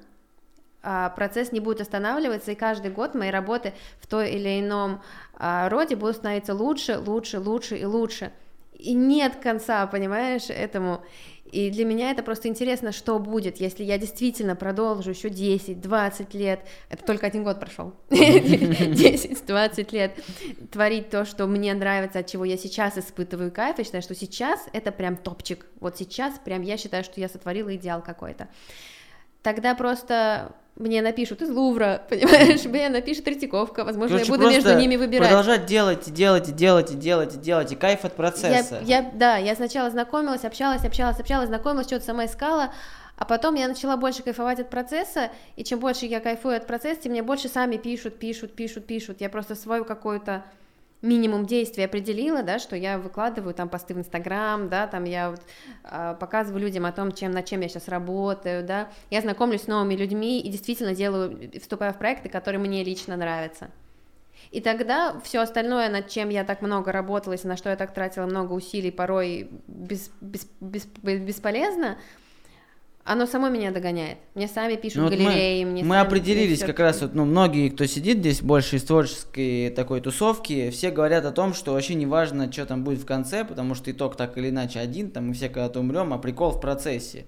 а, процесс не будет останавливаться, и каждый год мои работы в той или ином а, роде будут становиться лучше, лучше, лучше и лучше. И нет конца, понимаешь, этому. И для меня это просто интересно, что будет, если я действительно продолжу еще 10-20 лет, это только один год прошел, 10-20 лет творить то, что мне нравится, от чего я сейчас испытываю кайф, я считаю, что сейчас это прям топчик, вот сейчас прям я считаю, что я сотворила идеал какой-то. Тогда просто мне напишут из Лувра, понимаешь, мне напишет Третьяковка, возможно, Короче, я буду между ними выбирать. продолжать делать, делать, делать, делать, делать, и кайф от процесса. Я, я, да, я сначала знакомилась, общалась, общалась, общалась, знакомилась, что-то сама искала, а потом я начала больше кайфовать от процесса, и чем больше я кайфую от процесса, тем мне больше сами пишут, пишут, пишут, пишут. Я просто свою какую-то минимум действий определила, да, что я выкладываю там посты в Инстаграм, да, там я вот, э, показываю людям о том, чем, над чем я сейчас работаю, да, я знакомлюсь с новыми людьми и действительно делаю, вступаю в проекты, которые мне лично нравятся. И тогда все остальное, над чем я так много работала, и на что я так тратила много усилий, порой без, без, без, бесполезно, оно само меня догоняет. Мне сами пишут ну, вот галереи, мы, мне Мы определились как раз, вот, ну, многие, кто сидит здесь больше из творческой такой тусовки, все говорят о том, что вообще не важно, что там будет в конце, потому что итог так или иначе один, там мы все когда-то умрем, а прикол в процессе.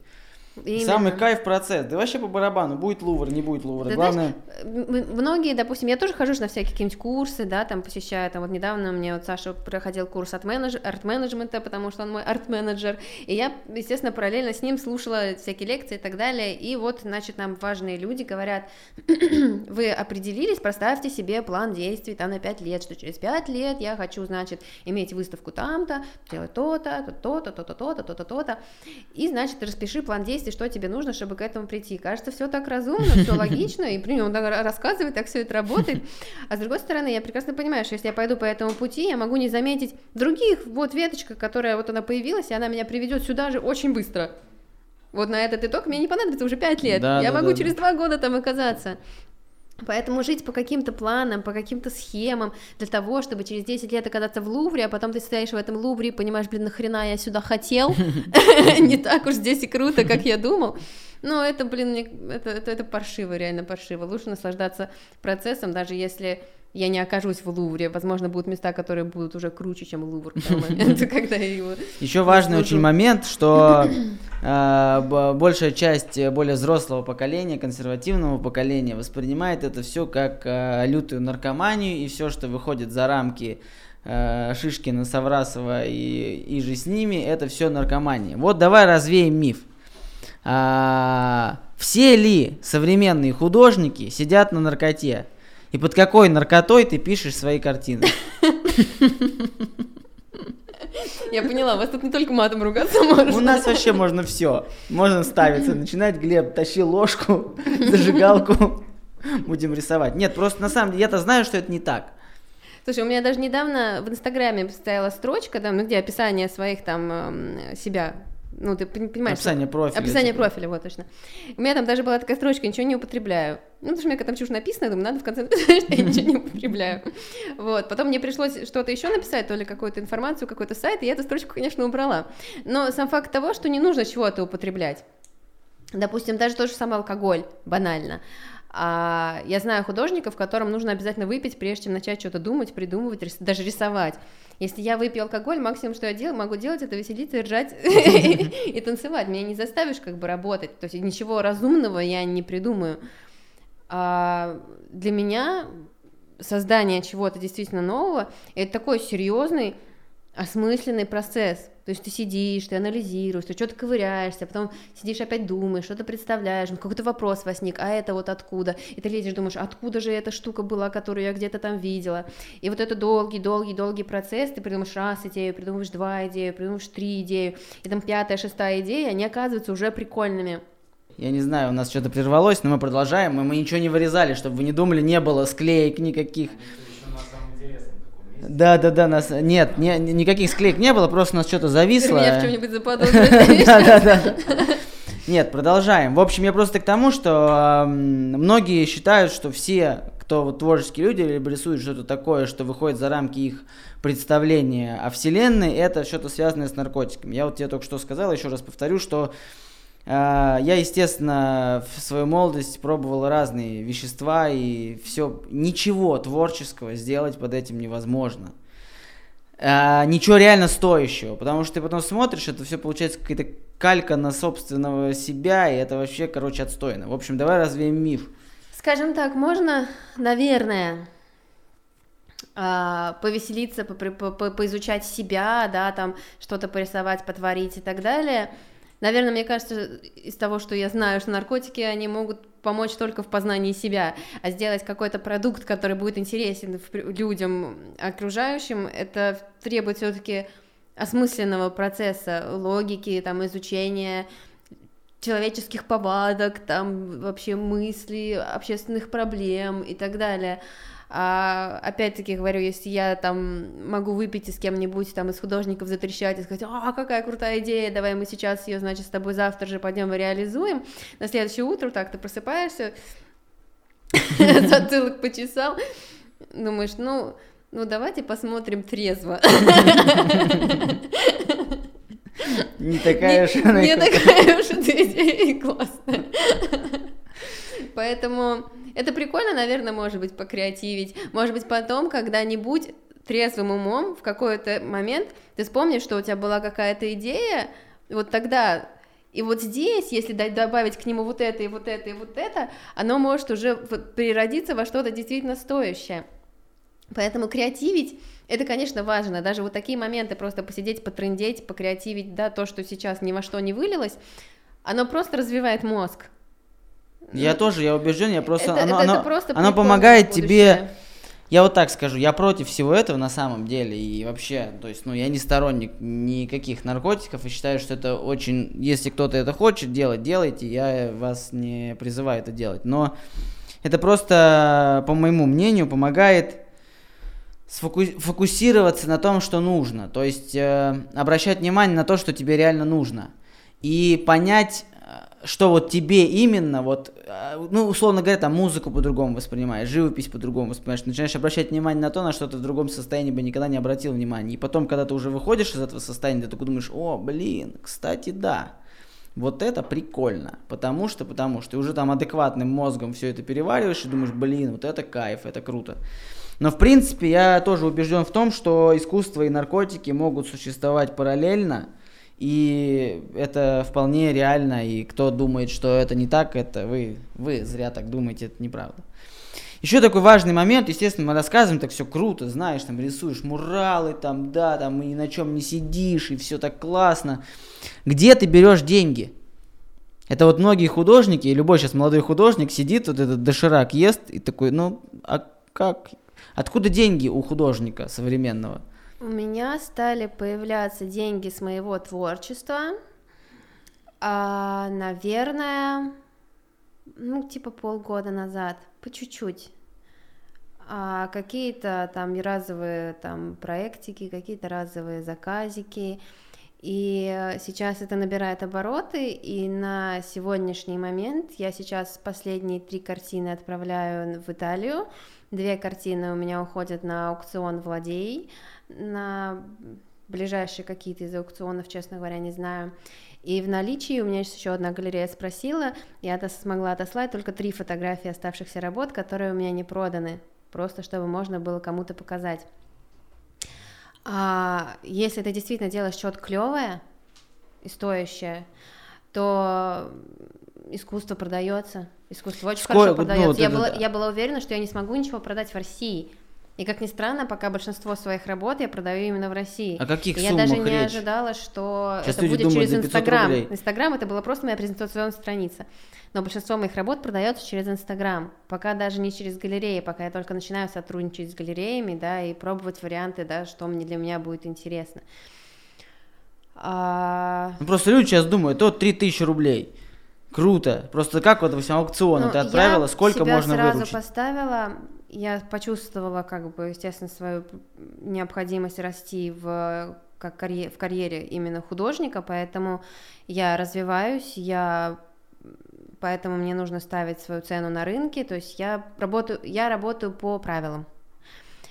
Именно. Самый кайф процесс. Да вообще по барабану, будет Лувр, не будет Лувра. Да, Главное... Знаешь, многие, допустим, я тоже хожу на всякие какие-нибудь курсы, да, там посещаю, там вот недавно мне вот Саша проходил курс от менедж... арт-менеджмента, потому что он мой арт-менеджер, и я, естественно, параллельно с ним слушала всякие лекции и так далее, и вот, значит, нам важные люди говорят, вы определились, проставьте себе план действий там на 5 лет, что через 5 лет я хочу, значит, иметь выставку там-то, делать то-то, то-то, то-то, то-то, то-то, то-то, и, значит, распиши план действий, что тебе нужно, чтобы к этому прийти. Кажется, все так разумно, все логично, и при нем рассказывает, как все это работает. А с другой стороны, я прекрасно понимаю, что если я пойду по этому пути, я могу не заметить других, вот веточка, которая вот она появилась, и она меня приведет сюда же очень быстро. Вот на этот итог мне не понадобится уже 5 лет. Да, я да, могу да, через два года там оказаться. Поэтому жить по каким-то планам, по каким-то схемам, для того, чтобы через 10 лет оказаться в Лувре, а потом ты стоишь в этом Лувре и понимаешь, блин, нахрена я сюда хотел, не так уж здесь и круто, как я думал. Ну, это, блин, это, это, это паршиво, реально паршиво. Лучше наслаждаться процессом, даже если я не окажусь в Лувре. Возможно, будут места, которые будут уже круче, чем Лувр к тому моменту, когда я его... Еще важный очень момент, что э, большая часть более взрослого поколения, консервативного поколения воспринимает это все как э, лютую наркоманию, и все, что выходит за рамки э, Шишкина, Саврасова и, и же с ними, это все наркомания. Вот давай развеем миф. А, все ли современные художники сидят на наркоте? И под какой наркотой ты пишешь свои картины? Я поняла, у вас тут не только матом ругаться можно. У нас вообще можно все. Можно ставиться, начинать, Глеб, тащи ложку, зажигалку, будем рисовать. Нет, просто на самом деле я-то знаю, что это не так. Слушай, у меня даже недавно в Инстаграме стояла строчка, там, ну, где описание своих там э, себя ну, ты понимаешь. Описание профиля. Описание типа. профиля, вот точно. У меня там даже была такая строчка, ничего не употребляю. Ну, потому что у меня там чушь написано, думаю, надо в конце написать, что я ничего не употребляю. Вот, потом мне пришлось что-то еще написать, то ли какую-то информацию, какой-то сайт, и я эту строчку, конечно, убрала. Но сам факт того, что не нужно чего-то употреблять. Допустим, даже тот же самый алкоголь, банально. А я знаю художников, которым нужно обязательно выпить, прежде чем начать что-то думать, придумывать, рис... даже рисовать. Если я выпью алкоголь, максимум, что я делаю, могу делать, это веселиться, ржать и танцевать. Меня не заставишь как бы работать. То есть ничего разумного я не придумаю. А для меня создание чего-то действительно нового это такой серьезный, осмысленный процесс. То есть ты сидишь, ты анализируешь, ты что-то ковыряешься, потом сидишь опять думаешь, что-то представляешь, какой-то вопрос возник, а это вот откуда? И ты лезешь, думаешь, откуда же эта штука была, которую я где-то там видела? И вот это долгий-долгий-долгий процесс, ты придумаешь раз идею, придумаешь два идею, придумаешь три идеи, и там пятая, шестая идея, они оказываются уже прикольными. Я не знаю, у нас что-то прервалось, но мы продолжаем, и мы ничего не вырезали, чтобы вы не думали, не было склеек никаких. Да, да, да, нас нет, не, никаких склеек не было, просто у нас что-то зависло. Меня в чем-нибудь заподозрили. Да, да, да. Нет, продолжаем. В общем, я просто к тому, что э, многие считают, что все, кто вот творческие люди, либо рисуют что-то такое, что выходит за рамки их представления о Вселенной, это что-то связанное с наркотиками. Я вот тебе только что сказал, еще раз повторю, что я, естественно, в свою молодость пробовал разные вещества, и все, ничего творческого сделать под этим невозможно. А, ничего реально стоящего, потому что ты потом смотришь, это все получается какая-то калька на собственного себя, и это вообще, короче, отстойно. В общем, давай развеем миф. Скажем так, можно, наверное, а, повеселиться, по, по, по, поизучать себя, да, там что-то порисовать, потворить и так далее – Наверное, мне кажется, из того, что я знаю, что наркотики, они могут помочь только в познании себя, а сделать какой-то продукт, который будет интересен людям окружающим, это требует все-таки осмысленного процесса, логики, там, изучения человеческих повадок, там, вообще мыслей, общественных проблем и так далее. А, опять-таки говорю, если я там могу выпить и с кем-нибудь там из художников затрещать и сказать, а, какая крутая идея, давай мы сейчас ее, значит, с тобой завтра же пойдем и реализуем, на следующее утро так ты просыпаешься, затылок почесал, думаешь, ну, ну давайте посмотрим трезво. Не такая уж она. Не такая уж идея классная. Поэтому это прикольно, наверное, может быть, покреативить. Может быть, потом, когда-нибудь трезвым умом в какой-то момент ты вспомнишь, что у тебя была какая-то идея, вот тогда И вот здесь, если добавить к нему вот это и вот это и вот это, оно может уже переродиться во что-то действительно стоящее. Поэтому креативить это, конечно, важно. Даже вот такие моменты, просто посидеть, потрындеть, покреативить, да, то, что сейчас ни во что не вылилось, оно просто развивает мозг. Я тоже, я убежден, я просто... Это, оно, это, оно, это просто оно помогает тебе. Я вот так скажу, я против всего этого на самом деле, и вообще, то есть, ну, я не сторонник никаких наркотиков, и считаю, что это очень, если кто-то это хочет делать, делайте, я вас не призываю это делать, но это просто, по моему мнению, помогает сфокусироваться на том, что нужно, то есть э, обращать внимание на то, что тебе реально нужно, и понять, что вот тебе именно, вот, а, ну, условно говоря, там музыку по-другому воспринимаешь, живопись по-другому воспринимаешь, начинаешь обращать внимание на то, на что ты в другом состоянии бы никогда не обратил внимания. И потом, когда ты уже выходишь из этого состояния, ты такой думаешь, о, блин, кстати, да, вот это прикольно, потому что, потому что ты уже там адекватным мозгом все это перевариваешь и думаешь, блин, вот это кайф, это круто. Но в принципе я тоже убежден в том, что искусство и наркотики могут существовать параллельно, и это вполне реально, и кто думает, что это не так, это вы, вы зря так думаете, это неправда. Еще такой важный момент, естественно, мы рассказываем, так все круто, знаешь, там рисуешь муралы, там, да, там, и ни на чем не сидишь, и все так классно. Где ты берешь деньги? Это вот многие художники, и любой сейчас молодой художник сидит, вот этот доширак ест, и такой, ну, а как? Откуда деньги у художника современного? У меня стали появляться деньги с моего творчества, а, наверное, ну, типа полгода назад, по чуть-чуть. А какие-то там разовые там проектики, какие-то разовые заказики. И сейчас это набирает обороты, и на сегодняшний момент я сейчас последние три картины отправляю в Италию. Две картины у меня уходят на аукцион владей, на ближайшие какие-то из аукционов, честно говоря, не знаю. И в наличии у меня есть еще одна галерея спросила, я смогла отослать только три фотографии оставшихся работ, которые у меня не проданы, просто чтобы можно было кому-то показать. А если ты действительно делаешь что-то клевое и стоящее, то искусство продается, искусство очень Сколько, хорошо продается. Ну, я, была, да. я была уверена, что я не смогу ничего продать в России, и как ни странно, пока большинство своих работ я продаю именно в России. А каких и Я даже не речь? ожидала, что Сейчас это будет думают, через Инстаграм. Инстаграм это была просто моя презентационная страница. Но большинство моих работ продается через Инстаграм. Пока даже не через галереи, пока я только начинаю сотрудничать с галереями, да, и пробовать варианты, да, что мне для меня будет интересно. А... Ну, просто люди сейчас думают, то 3000 рублей. Круто. Просто как вот, допустим, аукцион ну, ты отправила, сколько себя можно сразу выручить? поставила я почувствовала, как бы, естественно, свою необходимость расти в, как карьер, в карьере именно художника, поэтому я развиваюсь, я поэтому мне нужно ставить свою цену на рынке, то есть я работаю, я работаю по правилам.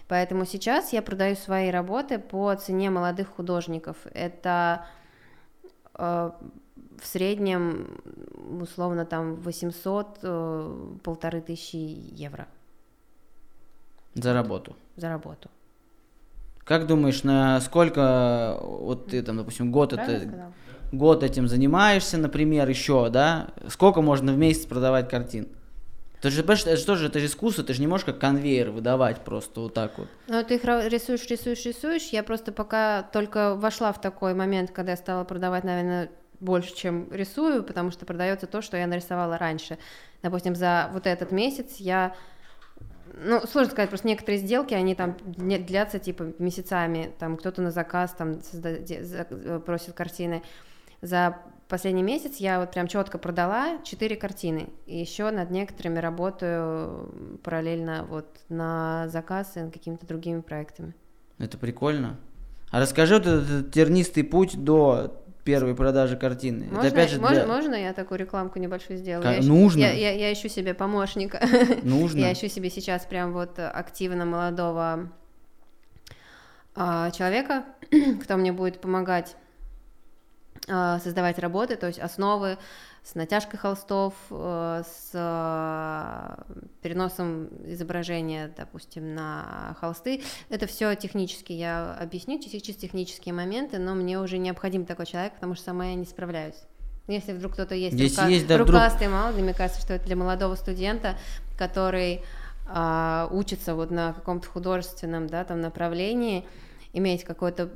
Поэтому сейчас я продаю свои работы по цене молодых художников. Это э, в среднем, условно, там 800, э, полторы тысячи евро. За работу. За работу. Как думаешь, на сколько вот ты там, допустим, год это год этим занимаешься, например, еще, да? Сколько можно в месяц продавать картин? Ты же, понимаешь, это же тоже это же искусство, ты же не можешь как конвейер выдавать просто вот так вот. Ну, ты их рисуешь, рисуешь, рисуешь. Я просто пока только вошла в такой момент, когда я стала продавать, наверное, больше, чем рисую, потому что продается то, что я нарисовала раньше. Допустим, за вот этот месяц я ну, сложно сказать, просто некоторые сделки, они там длятся, типа, месяцами, там, кто-то на заказ, там, созда... Э, просит картины. За последний месяц я вот прям четко продала 4 картины, и еще над некоторыми работаю параллельно вот на заказ и над какими-то другими проектами. Это прикольно. А расскажи вот этот тернистый путь до первой продажи картины. Можно, это опять же для... можно я такую рекламку небольшую сделаю? Как? Я Нужно. Я, я, я ищу себе помощника. Нужно. я ищу себе сейчас прям вот активно молодого а, человека, кто мне будет помогать а, создавать работы, то есть основы с натяжкой холстов, э, с э, переносом изображения, допустим, на холсты. Это все технически, я объясню, чисто технические моменты, но мне уже необходим такой человек, потому что сама я не справляюсь. Если вдруг кто-то есть, Если рука, есть, да, вдруг- рукастый молодой, мне кажется, что это для молодого студента, который а, учится вот на каком-то художественном, да, там направлении, иметь какую-то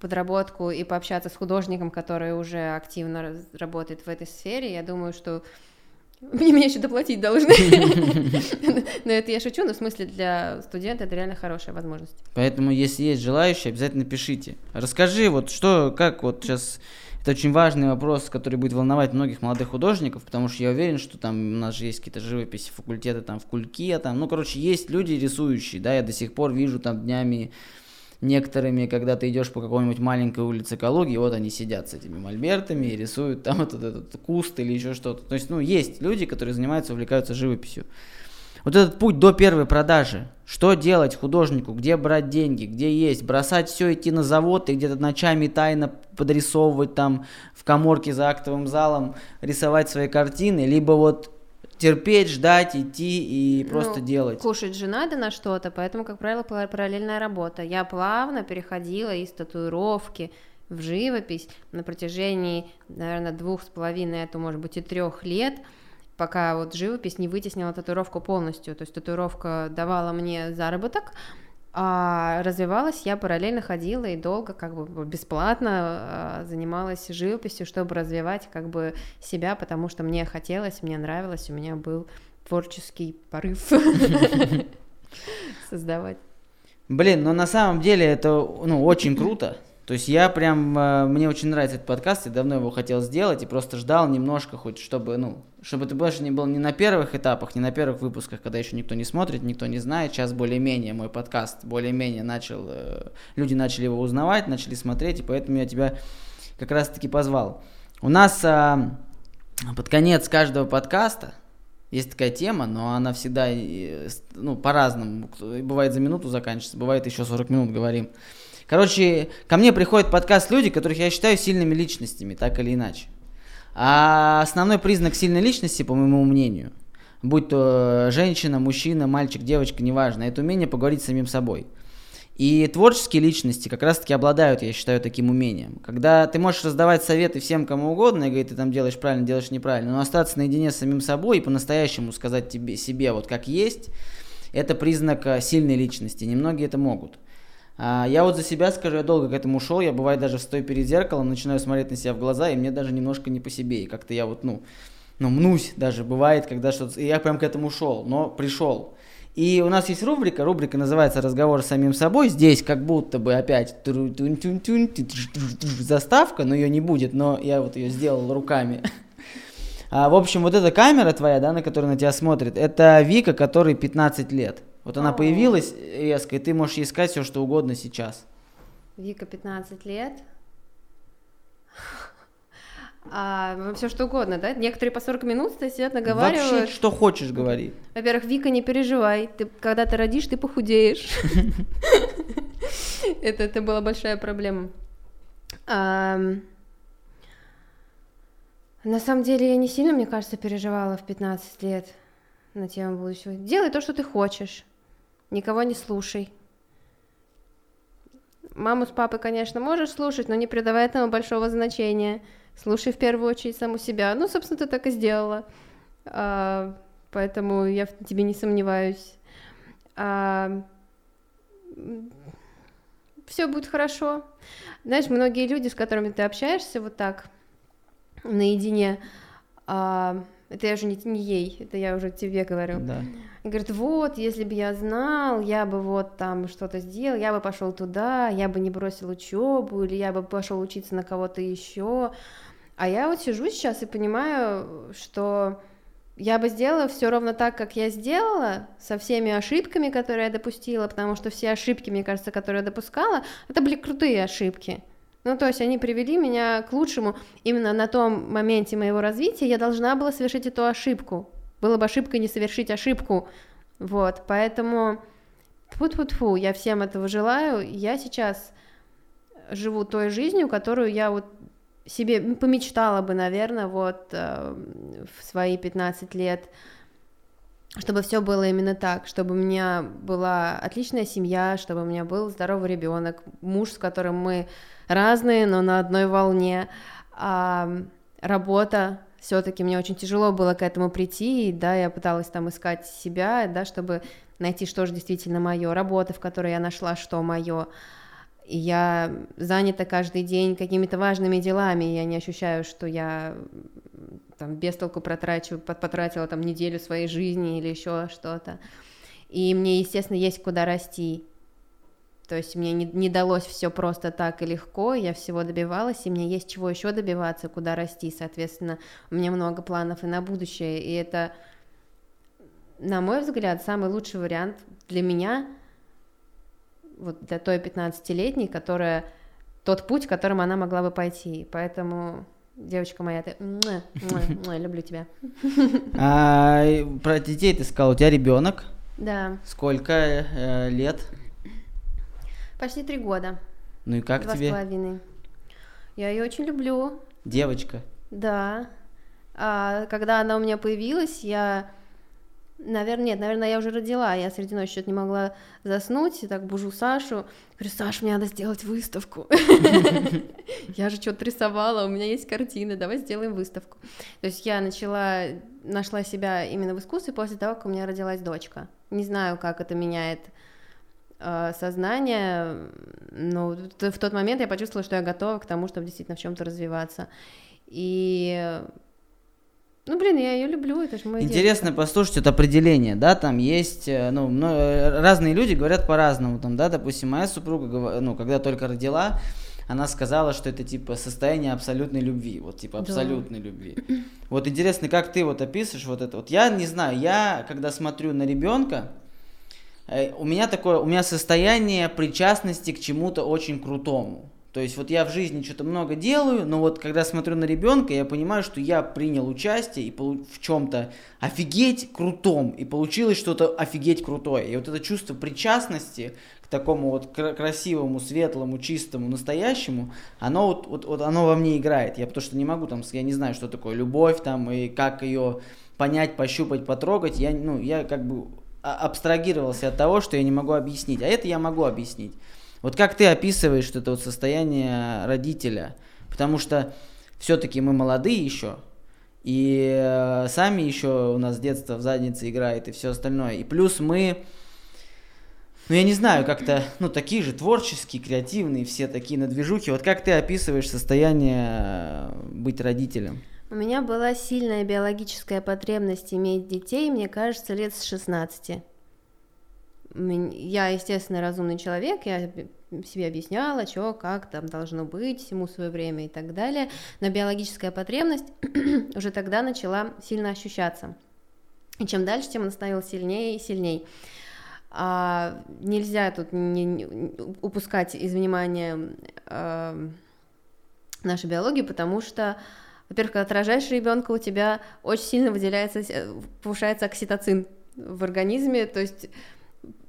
подработку и пообщаться с художником, который уже активно работает в этой сфере, я думаю, что мне меня еще доплатить должны. Но это я шучу, но в смысле для студента это реально хорошая возможность. Поэтому, если есть желающие, обязательно пишите. Расскажи, вот что, как вот сейчас... Это очень важный вопрос, который будет волновать многих молодых художников, потому что я уверен, что там у нас же есть какие-то живописи факультеты там в Кульке, там, ну, короче, есть люди рисующие, да, я до сих пор вижу там днями некоторыми, когда ты идешь по какой-нибудь маленькой улице Калуги, вот они сидят с этими мольбертами и рисуют там этот, этот куст или еще что-то. То есть, ну, есть люди, которые занимаются, увлекаются живописью. Вот этот путь до первой продажи. Что делать художнику? Где брать деньги? Где есть? Бросать все, идти на завод и где-то ночами тайно подрисовывать там в коморке за актовым залом, рисовать свои картины, либо вот терпеть, ждать, идти и просто Ну, делать. Кушать же надо на что-то, поэтому, как правило, параллельная работа. Я плавно переходила из татуировки в живопись на протяжении, наверное, двух с половиной, это может быть и трех лет, пока вот живопись не вытеснила татуировку полностью. То есть татуировка давала мне заработок, а развивалась я параллельно ходила и долго как бы бесплатно а, занималась живописью, чтобы развивать как бы себя, потому что мне хотелось, мне нравилось, у меня был творческий порыв создавать. Блин, но на самом деле это ну, очень круто. То есть я прям, э, мне очень нравится этот подкаст, я давно его хотел сделать и просто ждал немножко хоть, чтобы, ну, чтобы ты больше не был не на первых этапах, не на первых выпусках, когда еще никто не смотрит, никто не знает. Сейчас более-менее мой подкаст более-менее начал, э, люди начали его узнавать, начали смотреть, и поэтому я тебя как раз-таки позвал. У нас а, под конец каждого подкаста есть такая тема, но она всегда, э, ну, по-разному. Бывает за минуту заканчивается, бывает еще 40 минут говорим. Короче, ко мне приходят подкаст люди, которых я считаю сильными личностями, так или иначе. А основной признак сильной личности, по моему мнению, будь то женщина, мужчина, мальчик, девочка, неважно, это умение поговорить с самим собой. И творческие личности как раз-таки обладают, я считаю, таким умением. Когда ты можешь раздавать советы всем, кому угодно, и говорить, ты там делаешь правильно, делаешь неправильно, но остаться наедине с самим собой и по-настоящему сказать тебе, себе вот как есть, это признак а, сильной личности. Немногие это могут. А, Я вот за себя скажу, я долго к этому шел, я бывает даже стоя перед зеркалом, начинаю смотреть на себя в глаза, и мне даже немножко не по себе, и как-то я вот, ну, ну, мнусь даже, бывает, когда что-то, и я прям к этому шел, но пришел. И у нас есть рубрика, рубрика называется «Разговор с самим собой», здесь как будто бы опять заставка, но ее не будет, но я вот ее сделал руками. А, в общем, вот эта камера твоя, да, на которую на тебя смотрит, это Вика, которой 15 лет. Вот она появилась резко, и ты можешь ей сказать все, что угодно сейчас. Вика 15 лет. А, все что угодно, да? Некоторые по 40 минут сидят, наговаривают. Вообще, что хочешь, говори. Во-первых, Вика, не переживай. Ты, когда ты родишь, ты похудеешь. это, это была большая проблема. На самом деле, я не сильно, мне кажется, переживала в 15 лет на тему будущего. Делай то, что ты хочешь. Никого не слушай. Маму с папой, конечно, можешь слушать, но не придавай этому большого значения. Слушай в первую очередь саму себя. Ну, собственно, ты так и сделала. А, поэтому я в тебе не сомневаюсь. все будет хорошо. Знаешь, многие люди, с которыми ты общаешься вот так наедине, а, это я уже не, не ей, это я уже тебе говорю. Да. И говорит, вот, если бы я знал, я бы вот там что-то сделал, я бы пошел туда, я бы не бросил учебу, или я бы пошел учиться на кого-то еще. А я вот сижу сейчас и понимаю, что я бы сделала все ровно так, как я сделала, со всеми ошибками, которые я допустила, потому что все ошибки, мне кажется, которые я допускала, это были крутые ошибки. Ну, то есть они привели меня к лучшему. Именно на том моменте моего развития я должна была совершить эту ошибку. Было бы ошибкой не совершить ошибку. Вот, поэтому тьфу-тьфу-тьфу, я всем этого желаю. Я сейчас живу той жизнью, которую я вот себе помечтала бы, наверное, вот э, в свои 15 лет, чтобы все было именно так, чтобы у меня была отличная семья, чтобы у меня был здоровый ребенок, муж, с которым мы разные, но на одной волне, а, работа, все-таки мне очень тяжело было к этому прийти, и, да, я пыталась там искать себя, да, чтобы найти, что же действительно мое, работа, в которой я нашла, что мое. И я занята каждый день какими-то важными делами, я не ощущаю, что я там без толку протрачу, потратила там неделю своей жизни или еще что-то. И мне, естественно, есть куда расти. То есть мне не, не далось все просто так и легко, я всего добивалась, и мне есть чего еще добиваться, куда расти, соответственно, у меня много планов и на будущее, и это, на мой взгляд, самый лучший вариант для меня, вот для той 15-летней, которая тот путь, которым она могла бы пойти, поэтому Девочка моя, ты муа, муа, люблю тебя. А, про детей ты сказал, у тебя ребенок? Да. Сколько э, лет? Почти три года. Ну и как Два тебе? с половиной. Я ее очень люблю. Девочка. Да. А когда она у меня появилась, я Наверное, нет, наверное, я уже родила, я среди ночи что-то не могла заснуть, и так бужу Сашу, говорю, Саш, мне надо сделать выставку. Я же что-то рисовала, у меня есть картины, давай сделаем выставку. То есть я начала, нашла себя именно в искусстве после того, как у меня родилась дочка. Не знаю, как это меняет сознание, но в тот момент я почувствовала, что я готова к тому, чтобы действительно в чем-то развиваться. И ну, блин, я ее люблю, это же мой Интересно детство. послушать это определение, да, там есть, э, ну, э, разные люди говорят по-разному, там, да, допустим, моя супруга, ну, когда только родила, она сказала, что это, типа, состояние абсолютной любви, вот, типа, Да. абсолютной любви. Вот интересно, как ты вот описываешь вот это, вот я не знаю, я, когда смотрю на ребенка, э, у меня такое, у меня состояние причастности к чему-то очень крутому. То есть вот я в жизни что-то много делаю, но вот когда смотрю на ребенка, я понимаю, что я принял участие и в чем-то офигеть крутом, и получилось что-то офигеть крутое. И вот это чувство причастности к такому вот кра- красивому, светлому, чистому, настоящему, оно вот, вот, вот оно во мне играет. Я потому что не могу там, я не знаю, что такое любовь там и как ее понять, пощупать, потрогать. Я, ну, я как бы абстрагировался от того, что я не могу объяснить. А это я могу объяснить. Вот как ты описываешь вот это вот состояние родителя? Потому что все-таки мы молодые еще, и э, сами еще у нас детство в заднице играет и все остальное. И плюс мы, ну я не знаю, как-то, ну такие же творческие, креативные, все такие на движухе. Вот как ты описываешь состояние э, быть родителем? У меня была сильная биологическая потребность иметь детей, мне кажется, лет с 16. Мен- Я, естественно, разумный человек, я себе объясняла, что, как там должно быть, всему свое время и так далее, но биологическая потребность уже тогда начала сильно ощущаться. И чем дальше, тем она становилась сильнее и сильнее. А, нельзя тут не- не- упускать из внимания а, нашу биологию, потому что, во-первых, когда ты рожаешь ребенка, у тебя очень сильно выделяется, э, повышается окситоцин в организме, то есть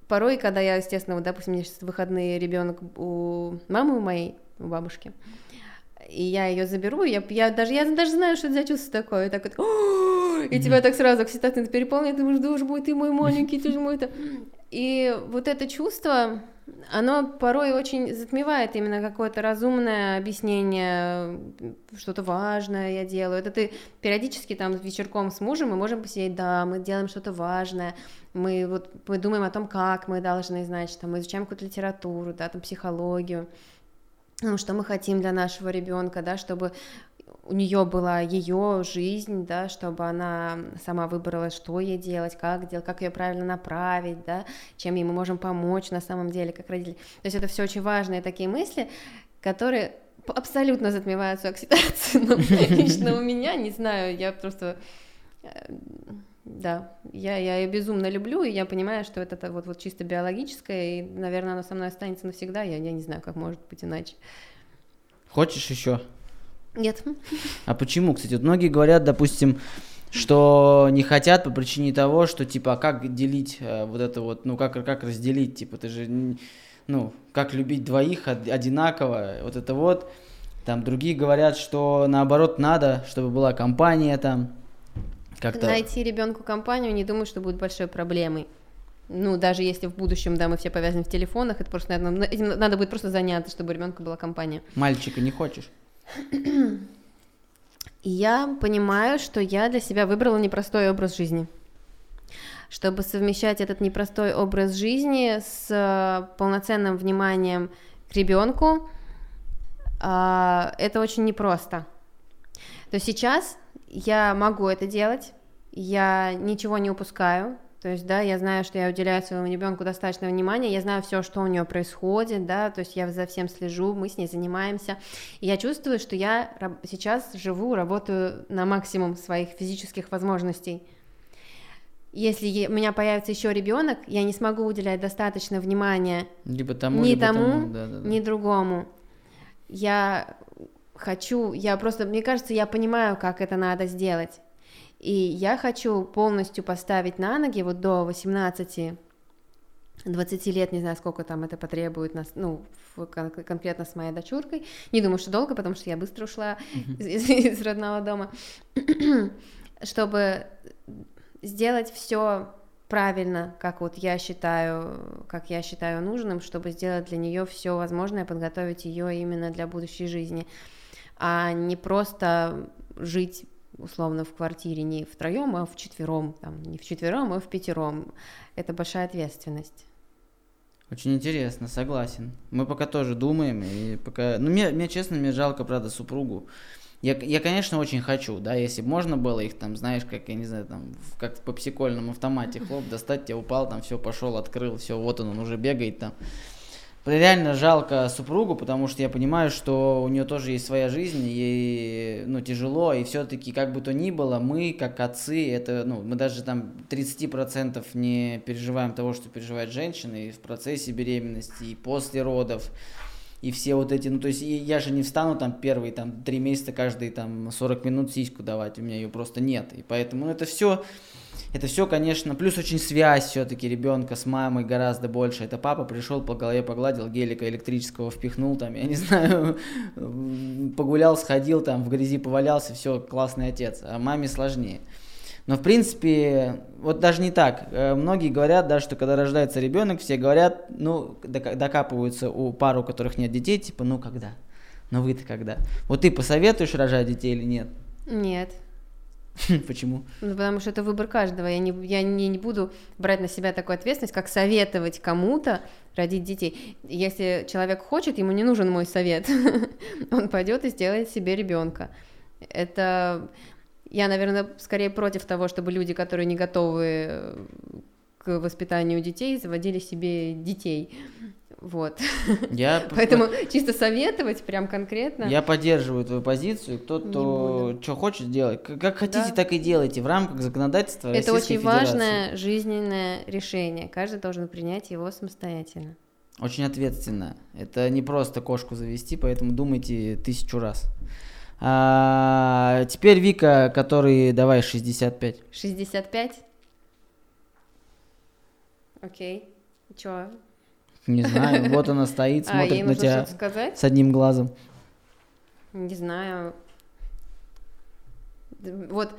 порой, когда я, естественно, вот, допустим, у меня сейчас выходные ребенок у мамы у моей, у бабушки, и я ее заберу, я, я даже я даже знаю, что это за чувство такое, и так вот, и тебя так сразу окситоцин переполняет, ты думаешь, боже мой, ты мой маленький, ты же мой. И вот это чувство, оно порой очень затмевает именно какое-то разумное объяснение, что-то важное я делаю. Это ты периодически там вечерком с мужем мы можем посидеть, да, мы делаем что-то важное, мы вот мы думаем о том, как мы должны, значит, там, мы изучаем какую-то литературу, да, там, психологию, ну, что мы хотим для нашего ребенка, да, чтобы у нее была ее жизнь, да, чтобы она сама выбрала, что ей делать, как делать, как ее правильно направить, да, чем ей мы можем помочь на самом деле, как родители. То есть это все очень важные такие мысли, которые абсолютно затмеваются окситоцином. Лично у меня, не знаю, я просто э, да, я, я ее безумно люблю, и я понимаю, что это вот, вот чисто биологическое, и, наверное, оно со мной останется навсегда, я, я не знаю, как может быть иначе. Хочешь еще? Нет. А почему, кстати? Вот многие говорят, допустим, что не хотят по причине того, что типа, а как делить э, вот это вот, ну как, как разделить, типа, ты же, ну, как любить двоих од- одинаково, вот это вот. Там другие говорят, что наоборот надо, чтобы была компания там, как-то... Найти ребенку компанию, не думаю, что будет большой проблемой. Ну, даже если в будущем, да, мы все повязаны в телефонах, это просто, наверное, этим надо будет просто заняться, чтобы у ребенка была компания. Мальчика не хочешь? И я понимаю, что я для себя выбрала непростой образ жизни. Чтобы совмещать этот непростой образ жизни с э, полноценным вниманием к ребенку, а, это очень непросто. То сейчас я могу это делать, я ничего не упускаю, то есть, да, я знаю, что я уделяю своему ребенку достаточно внимания, я знаю все, что у нее происходит, да, то есть я за всем слежу, мы с ней занимаемся. И я чувствую, что я сейчас живу, работаю на максимум своих физических возможностей. Если у меня появится еще ребенок, я не смогу уделять достаточно внимания либо тому, ни либо тому, тому. Да, да, да. ни другому. Я хочу, я просто, мне кажется, я понимаю, как это надо сделать. И я хочу полностью поставить на ноги вот до 18 20 лет, не знаю, сколько там это потребует, нас, ну, кон- конкретно с моей дочуркой. Не думаю, что долго, потому что я быстро ушла из, из, из родного дома, чтобы сделать все правильно, как вот я считаю, как я считаю нужным, чтобы сделать для нее все возможное, подготовить ее именно для будущей жизни, а не просто жить условно в квартире не втроем, а в четвером, там, не в четвером, а в пятером. Это большая ответственность. Очень интересно, согласен. Мы пока тоже думаем, и пока... Ну, мне, мне честно, мне жалко, правда, супругу. Я, я, конечно, очень хочу, да, если бы можно было их там, знаешь, как, я не знаю, там, как по психольному автомате, хлоп, достать, тебя упал, там, все, пошел, открыл, все, вот он, он уже бегает там реально жалко супругу, потому что я понимаю, что у нее тоже есть своя жизнь, ей ну, тяжело, и все-таки, как бы то ни было, мы, как отцы, это, ну, мы даже там 30% не переживаем того, что переживает женщина и в процессе беременности, и после родов, и все вот эти, ну, то есть я же не встану там первые там три месяца каждые там 40 минут сиську давать, у меня ее просто нет, и поэтому ну, это все это все, конечно, плюс очень связь все-таки ребенка с мамой гораздо больше. Это папа пришел по голове погладил, гелика электрического впихнул там, я не знаю, погулял, сходил там, в грязи повалялся, все, классный отец. А маме сложнее. Но в принципе, вот даже не так. Э, многие говорят, да, что когда рождается ребенок, все говорят, ну, докапываются у пар, у которых нет детей, типа, ну когда? Ну вы-то когда? Вот ты посоветуешь рожать детей или нет? Нет. Почему? Ну, потому что это выбор каждого. Я не, я не, не буду брать на себя такую ответственность, как советовать кому-то родить детей. Если человек хочет, ему не нужен мой совет. Он пойдет и сделает себе ребенка. Это я, наверное, скорее против того, чтобы люди, которые не готовы к воспитанию детей, заводили себе детей. Вот. Я... Поэтому чисто советовать прям конкретно. Я поддерживаю твою позицию. Кто-то что хочет делать. Как хотите, да. так и делайте в рамках законодательства Это очень важное жизненное решение. Каждый должен принять его самостоятельно. Очень ответственно. Это не просто кошку завести, поэтому думайте тысячу раз. А, теперь Вика, который, давай, 65. 65? Окей. Чё? Не знаю, вот она стоит, а, смотрит на тебя с одним глазом. Не знаю. Вот,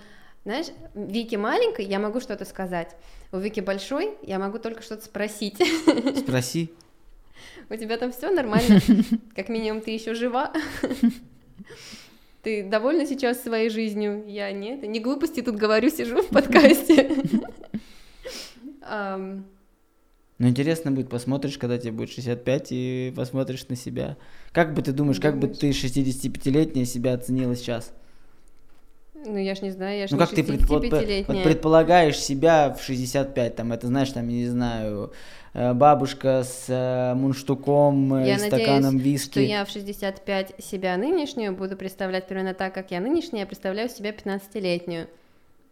знаешь, Вики маленькой, я могу что-то сказать. У Вики большой, я могу только что-то спросить. Спроси. У тебя там все нормально? Как минимум, ты еще жива? Ты довольна сейчас своей жизнью? Я нет. Не глупости тут говорю, сижу в подкасте. Ну, интересно будет, посмотришь, когда тебе будет 65, и посмотришь на себя. Как бы ты думаешь, как бы ты 65-летняя себя оценила сейчас? Ну, я ж не знаю, я ж ну, не как ты предпо- вот предполагаешь себя в 65, там, это, знаешь, там, я не знаю, э, бабушка с э, мунштуком, э, я стаканом надеюсь, виски. что я в 65 себя нынешнюю буду представлять примерно так, как я нынешняя, представляю себя 15-летнюю.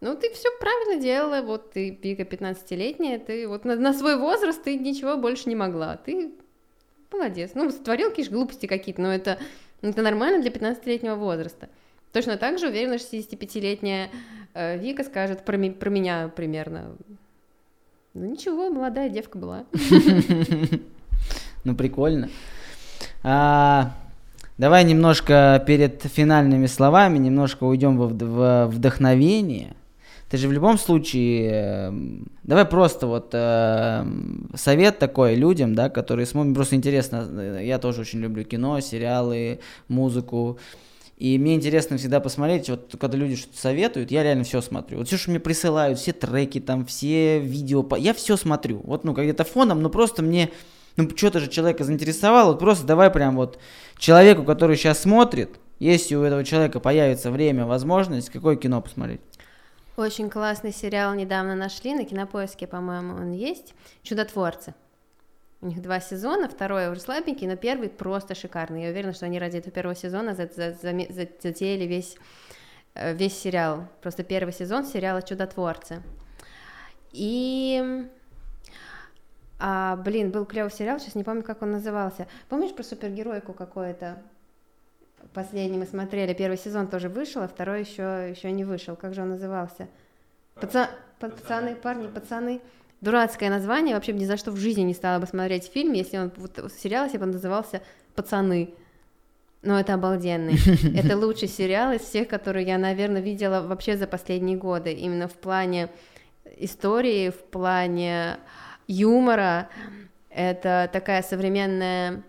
Ну, ты все правильно делала, вот ты пика 15-летняя, ты вот на, на свой возраст ты ничего больше не могла, ты молодец. Ну, сотворил, конечно, глупости какие-то, но это, это нормально для 15-летнего возраста. Точно так же уверена, что 65-летняя э, Вика скажет про, ми- про меня примерно. Ну ничего, молодая девка была. Ну прикольно. А, давай немножко перед финальными словами немножко уйдем в вдохновение. Ты же в любом случае, эм, давай просто вот э, совет такой людям, да, которые смотрят, просто интересно, э, я тоже очень люблю кино, сериалы, музыку. И мне интересно всегда посмотреть, вот когда люди что-то советуют, я реально все смотрю. Вот все, что мне присылают, все треки там, все видео, я все смотрю. Вот, ну, как-то фоном, но просто мне, ну, что-то же человека заинтересовало, вот просто давай прям вот человеку, который сейчас смотрит, если у этого человека появится время, возможность, какое кино посмотреть? Очень классный сериал недавно нашли, на Кинопоиске, по-моему, он есть, «Чудотворцы». У них два сезона, второй уже слабенький, но первый просто шикарный. Я уверена, что они ради этого первого сезона затеяли весь, э, весь сериал. Просто первый сезон сериала «Чудотворцы». И... А, блин, был клевый сериал, сейчас не помню, как он назывался. Помнишь про супергеройку какое-то? Последний мы смотрели, первый сезон тоже вышел, а второй еще, еще не вышел. Как же он назывался? Паца... Пацаны, парни, пацаны дурацкое название, вообще ни за что в жизни не стала бы смотреть фильм, если он, вот, сериал, если бы он назывался «Пацаны». Но это обалденный. Это лучший сериал из всех, которые я, наверное, видела вообще за последние годы. Именно в плане истории, в плане юмора. Это такая современная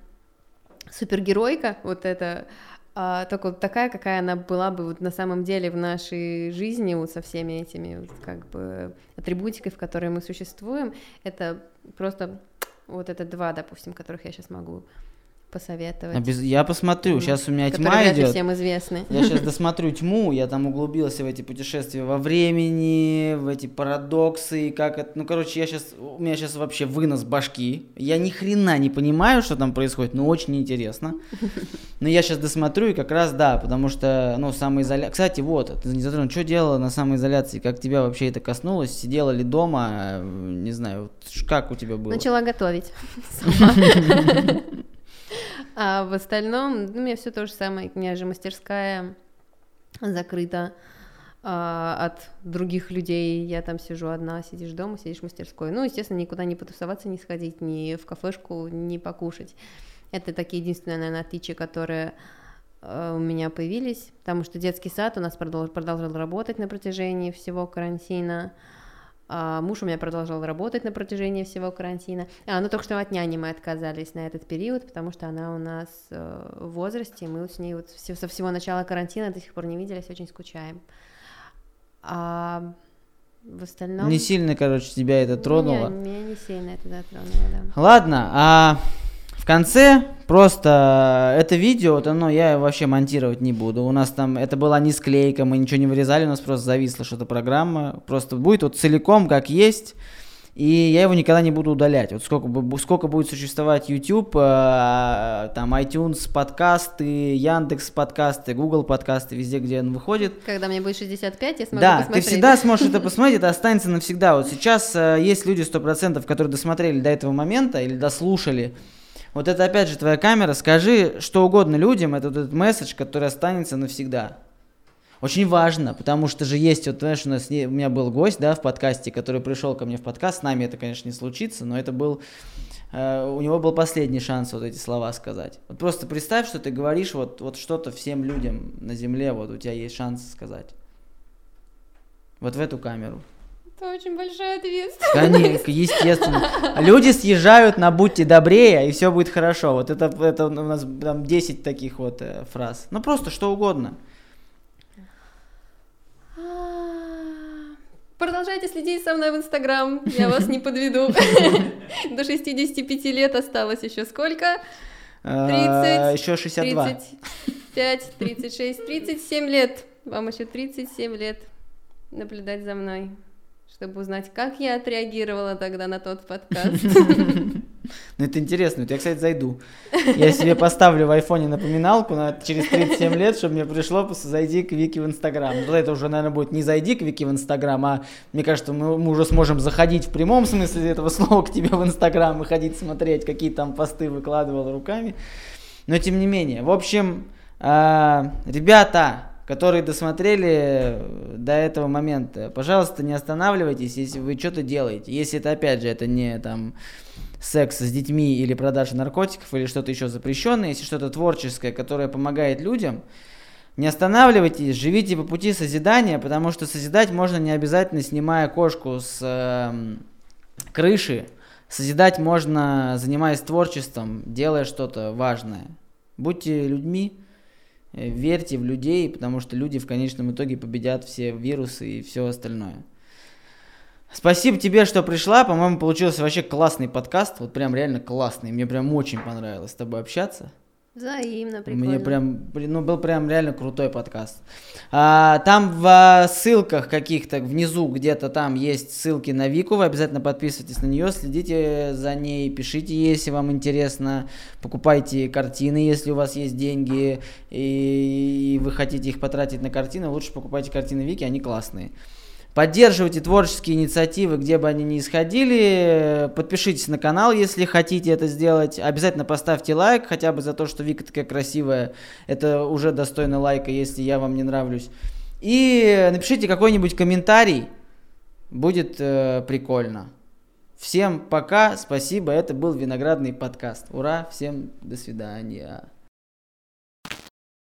супергеройка, вот это а, только вот такая, какая она была бы вот на самом деле в нашей жизни, вот со всеми этими вот как бы атрибутикой, в которой мы существуем, это просто вот это два, допустим, которых я сейчас могу посоветовать. Обез... Я посмотрю, сейчас у меня тьма идет. всем известны. Я сейчас досмотрю тьму, я там углубился в эти путешествия во времени, в эти парадоксы, как это, ну короче, я сейчас, у меня сейчас вообще вынос башки, я ни хрена не понимаю, что там происходит, но очень интересно. Но я сейчас досмотрю и как раз да, потому что, ну, самоизоляция, кстати, вот, ты не затронул, что делала на самоизоляции, как тебя вообще это коснулось, сидела ли дома, не знаю, как у тебя было? Начала готовить. А в остальном, ну, у меня все то же самое. У меня же мастерская закрыта а, от других людей. Я там сижу одна, сидишь дома, сидишь в мастерской. Ну, естественно, никуда не потусоваться, не сходить, ни в кафешку, не покушать. Это такие единственные, наверное, отличия, которые э, у меня появились, потому что детский сад у нас продолжил, продолжал работать на протяжении всего карантина. А муж у меня продолжал работать на протяжении всего карантина. А, ну только что от няни мы отказались на этот период, потому что она у нас э, в возрасте, мы с ней вот все, со всего начала карантина до сих пор не виделись, очень скучаем. А в остальном... Не сильно, короче, тебя это тронуло? Меня, меня не сильно это затронуло, да. Ладно, а в конце просто это видео, вот оно я вообще монтировать не буду. У нас там это была не склейка, мы ничего не вырезали, у нас просто зависла что-то программа. Просто будет вот целиком, как есть. И я его никогда не буду удалять. Вот сколько, сколько будет существовать YouTube, э, там iTunes подкасты, Яндекс подкасты, Google подкасты, везде, где он выходит. Когда мне будет 65, я смогу да, посмотреть. ты всегда сможешь это посмотреть, это останется навсегда. Вот сейчас э, есть люди 100%, которые досмотрели до этого момента или дослушали вот это опять же твоя камера, скажи что угодно людям, это вот этот месседж, который останется навсегда. Очень важно, потому что же есть, вот, знаешь, у, нас, у меня был гость, да, в подкасте, который пришел ко мне в подкаст, с нами это, конечно, не случится, но это был, э, у него был последний шанс вот эти слова сказать. Вот просто представь, что ты говоришь вот, вот что-то всем людям на земле, вот у тебя есть шанс сказать. Вот в эту камеру. Это очень большая ответственность. Конечно, естественно. Люди съезжают на «будьте добрее», и все будет хорошо. Вот это, это у нас там 10 таких вот э, фраз. Ну, просто что угодно. Продолжайте следить со мной в Инстаграм, я вас не подведу. До 65 лет осталось еще сколько? 30, еще 62. 35, 36, 37 лет. Вам еще 37 лет наблюдать за мной чтобы узнать, как я отреагировала тогда на тот подкаст. Ну, это интересно. Я, кстати, зайду. Я себе поставлю в айфоне напоминалку на через 37 лет, чтобы мне пришло, зайди к Вики в Инстаграм. Ну, это уже, наверное, будет не зайди к Вики в Инстаграм, а мне кажется, мы, мы уже сможем заходить в прямом смысле этого слова к тебе в Инстаграм и ходить смотреть, какие там посты выкладывал руками. Но, тем не менее. В общем, э, ребята, которые досмотрели э, до этого момента, пожалуйста, не останавливайтесь, если вы что-то делаете. Если это, опять же, это не там секс с детьми или продажа наркотиков или что-то еще запрещенное, если что-то творческое, которое помогает людям, не останавливайтесь, живите по пути созидания, потому что созидать можно не обязательно снимая кошку с э, крыши. Созидать можно, занимаясь творчеством, делая что-то важное. Будьте людьми, верьте в людей, потому что люди в конечном итоге победят все вирусы и все остальное. Спасибо тебе, что пришла. По-моему, получился вообще классный подкаст. Вот прям реально классный. Мне прям очень понравилось с тобой общаться. Взаимно, прикольно. Мне прям, ну был прям реально крутой подкаст. А, там в ссылках каких-то внизу где-то там есть ссылки на Вику, вы обязательно подписывайтесь на нее, следите за ней, пишите, если вам интересно, покупайте картины, если у вас есть деньги и, и вы хотите их потратить на картины, лучше покупайте картины Вики, они классные. Поддерживайте творческие инициативы, где бы они ни исходили. Подпишитесь на канал, если хотите это сделать. Обязательно поставьте лайк, хотя бы за то, что Вика такая красивая. Это уже достойно лайка, если я вам не нравлюсь. И напишите какой-нибудь комментарий. Будет э, прикольно. Всем пока, спасибо. Это был виноградный подкаст. Ура, всем до свидания.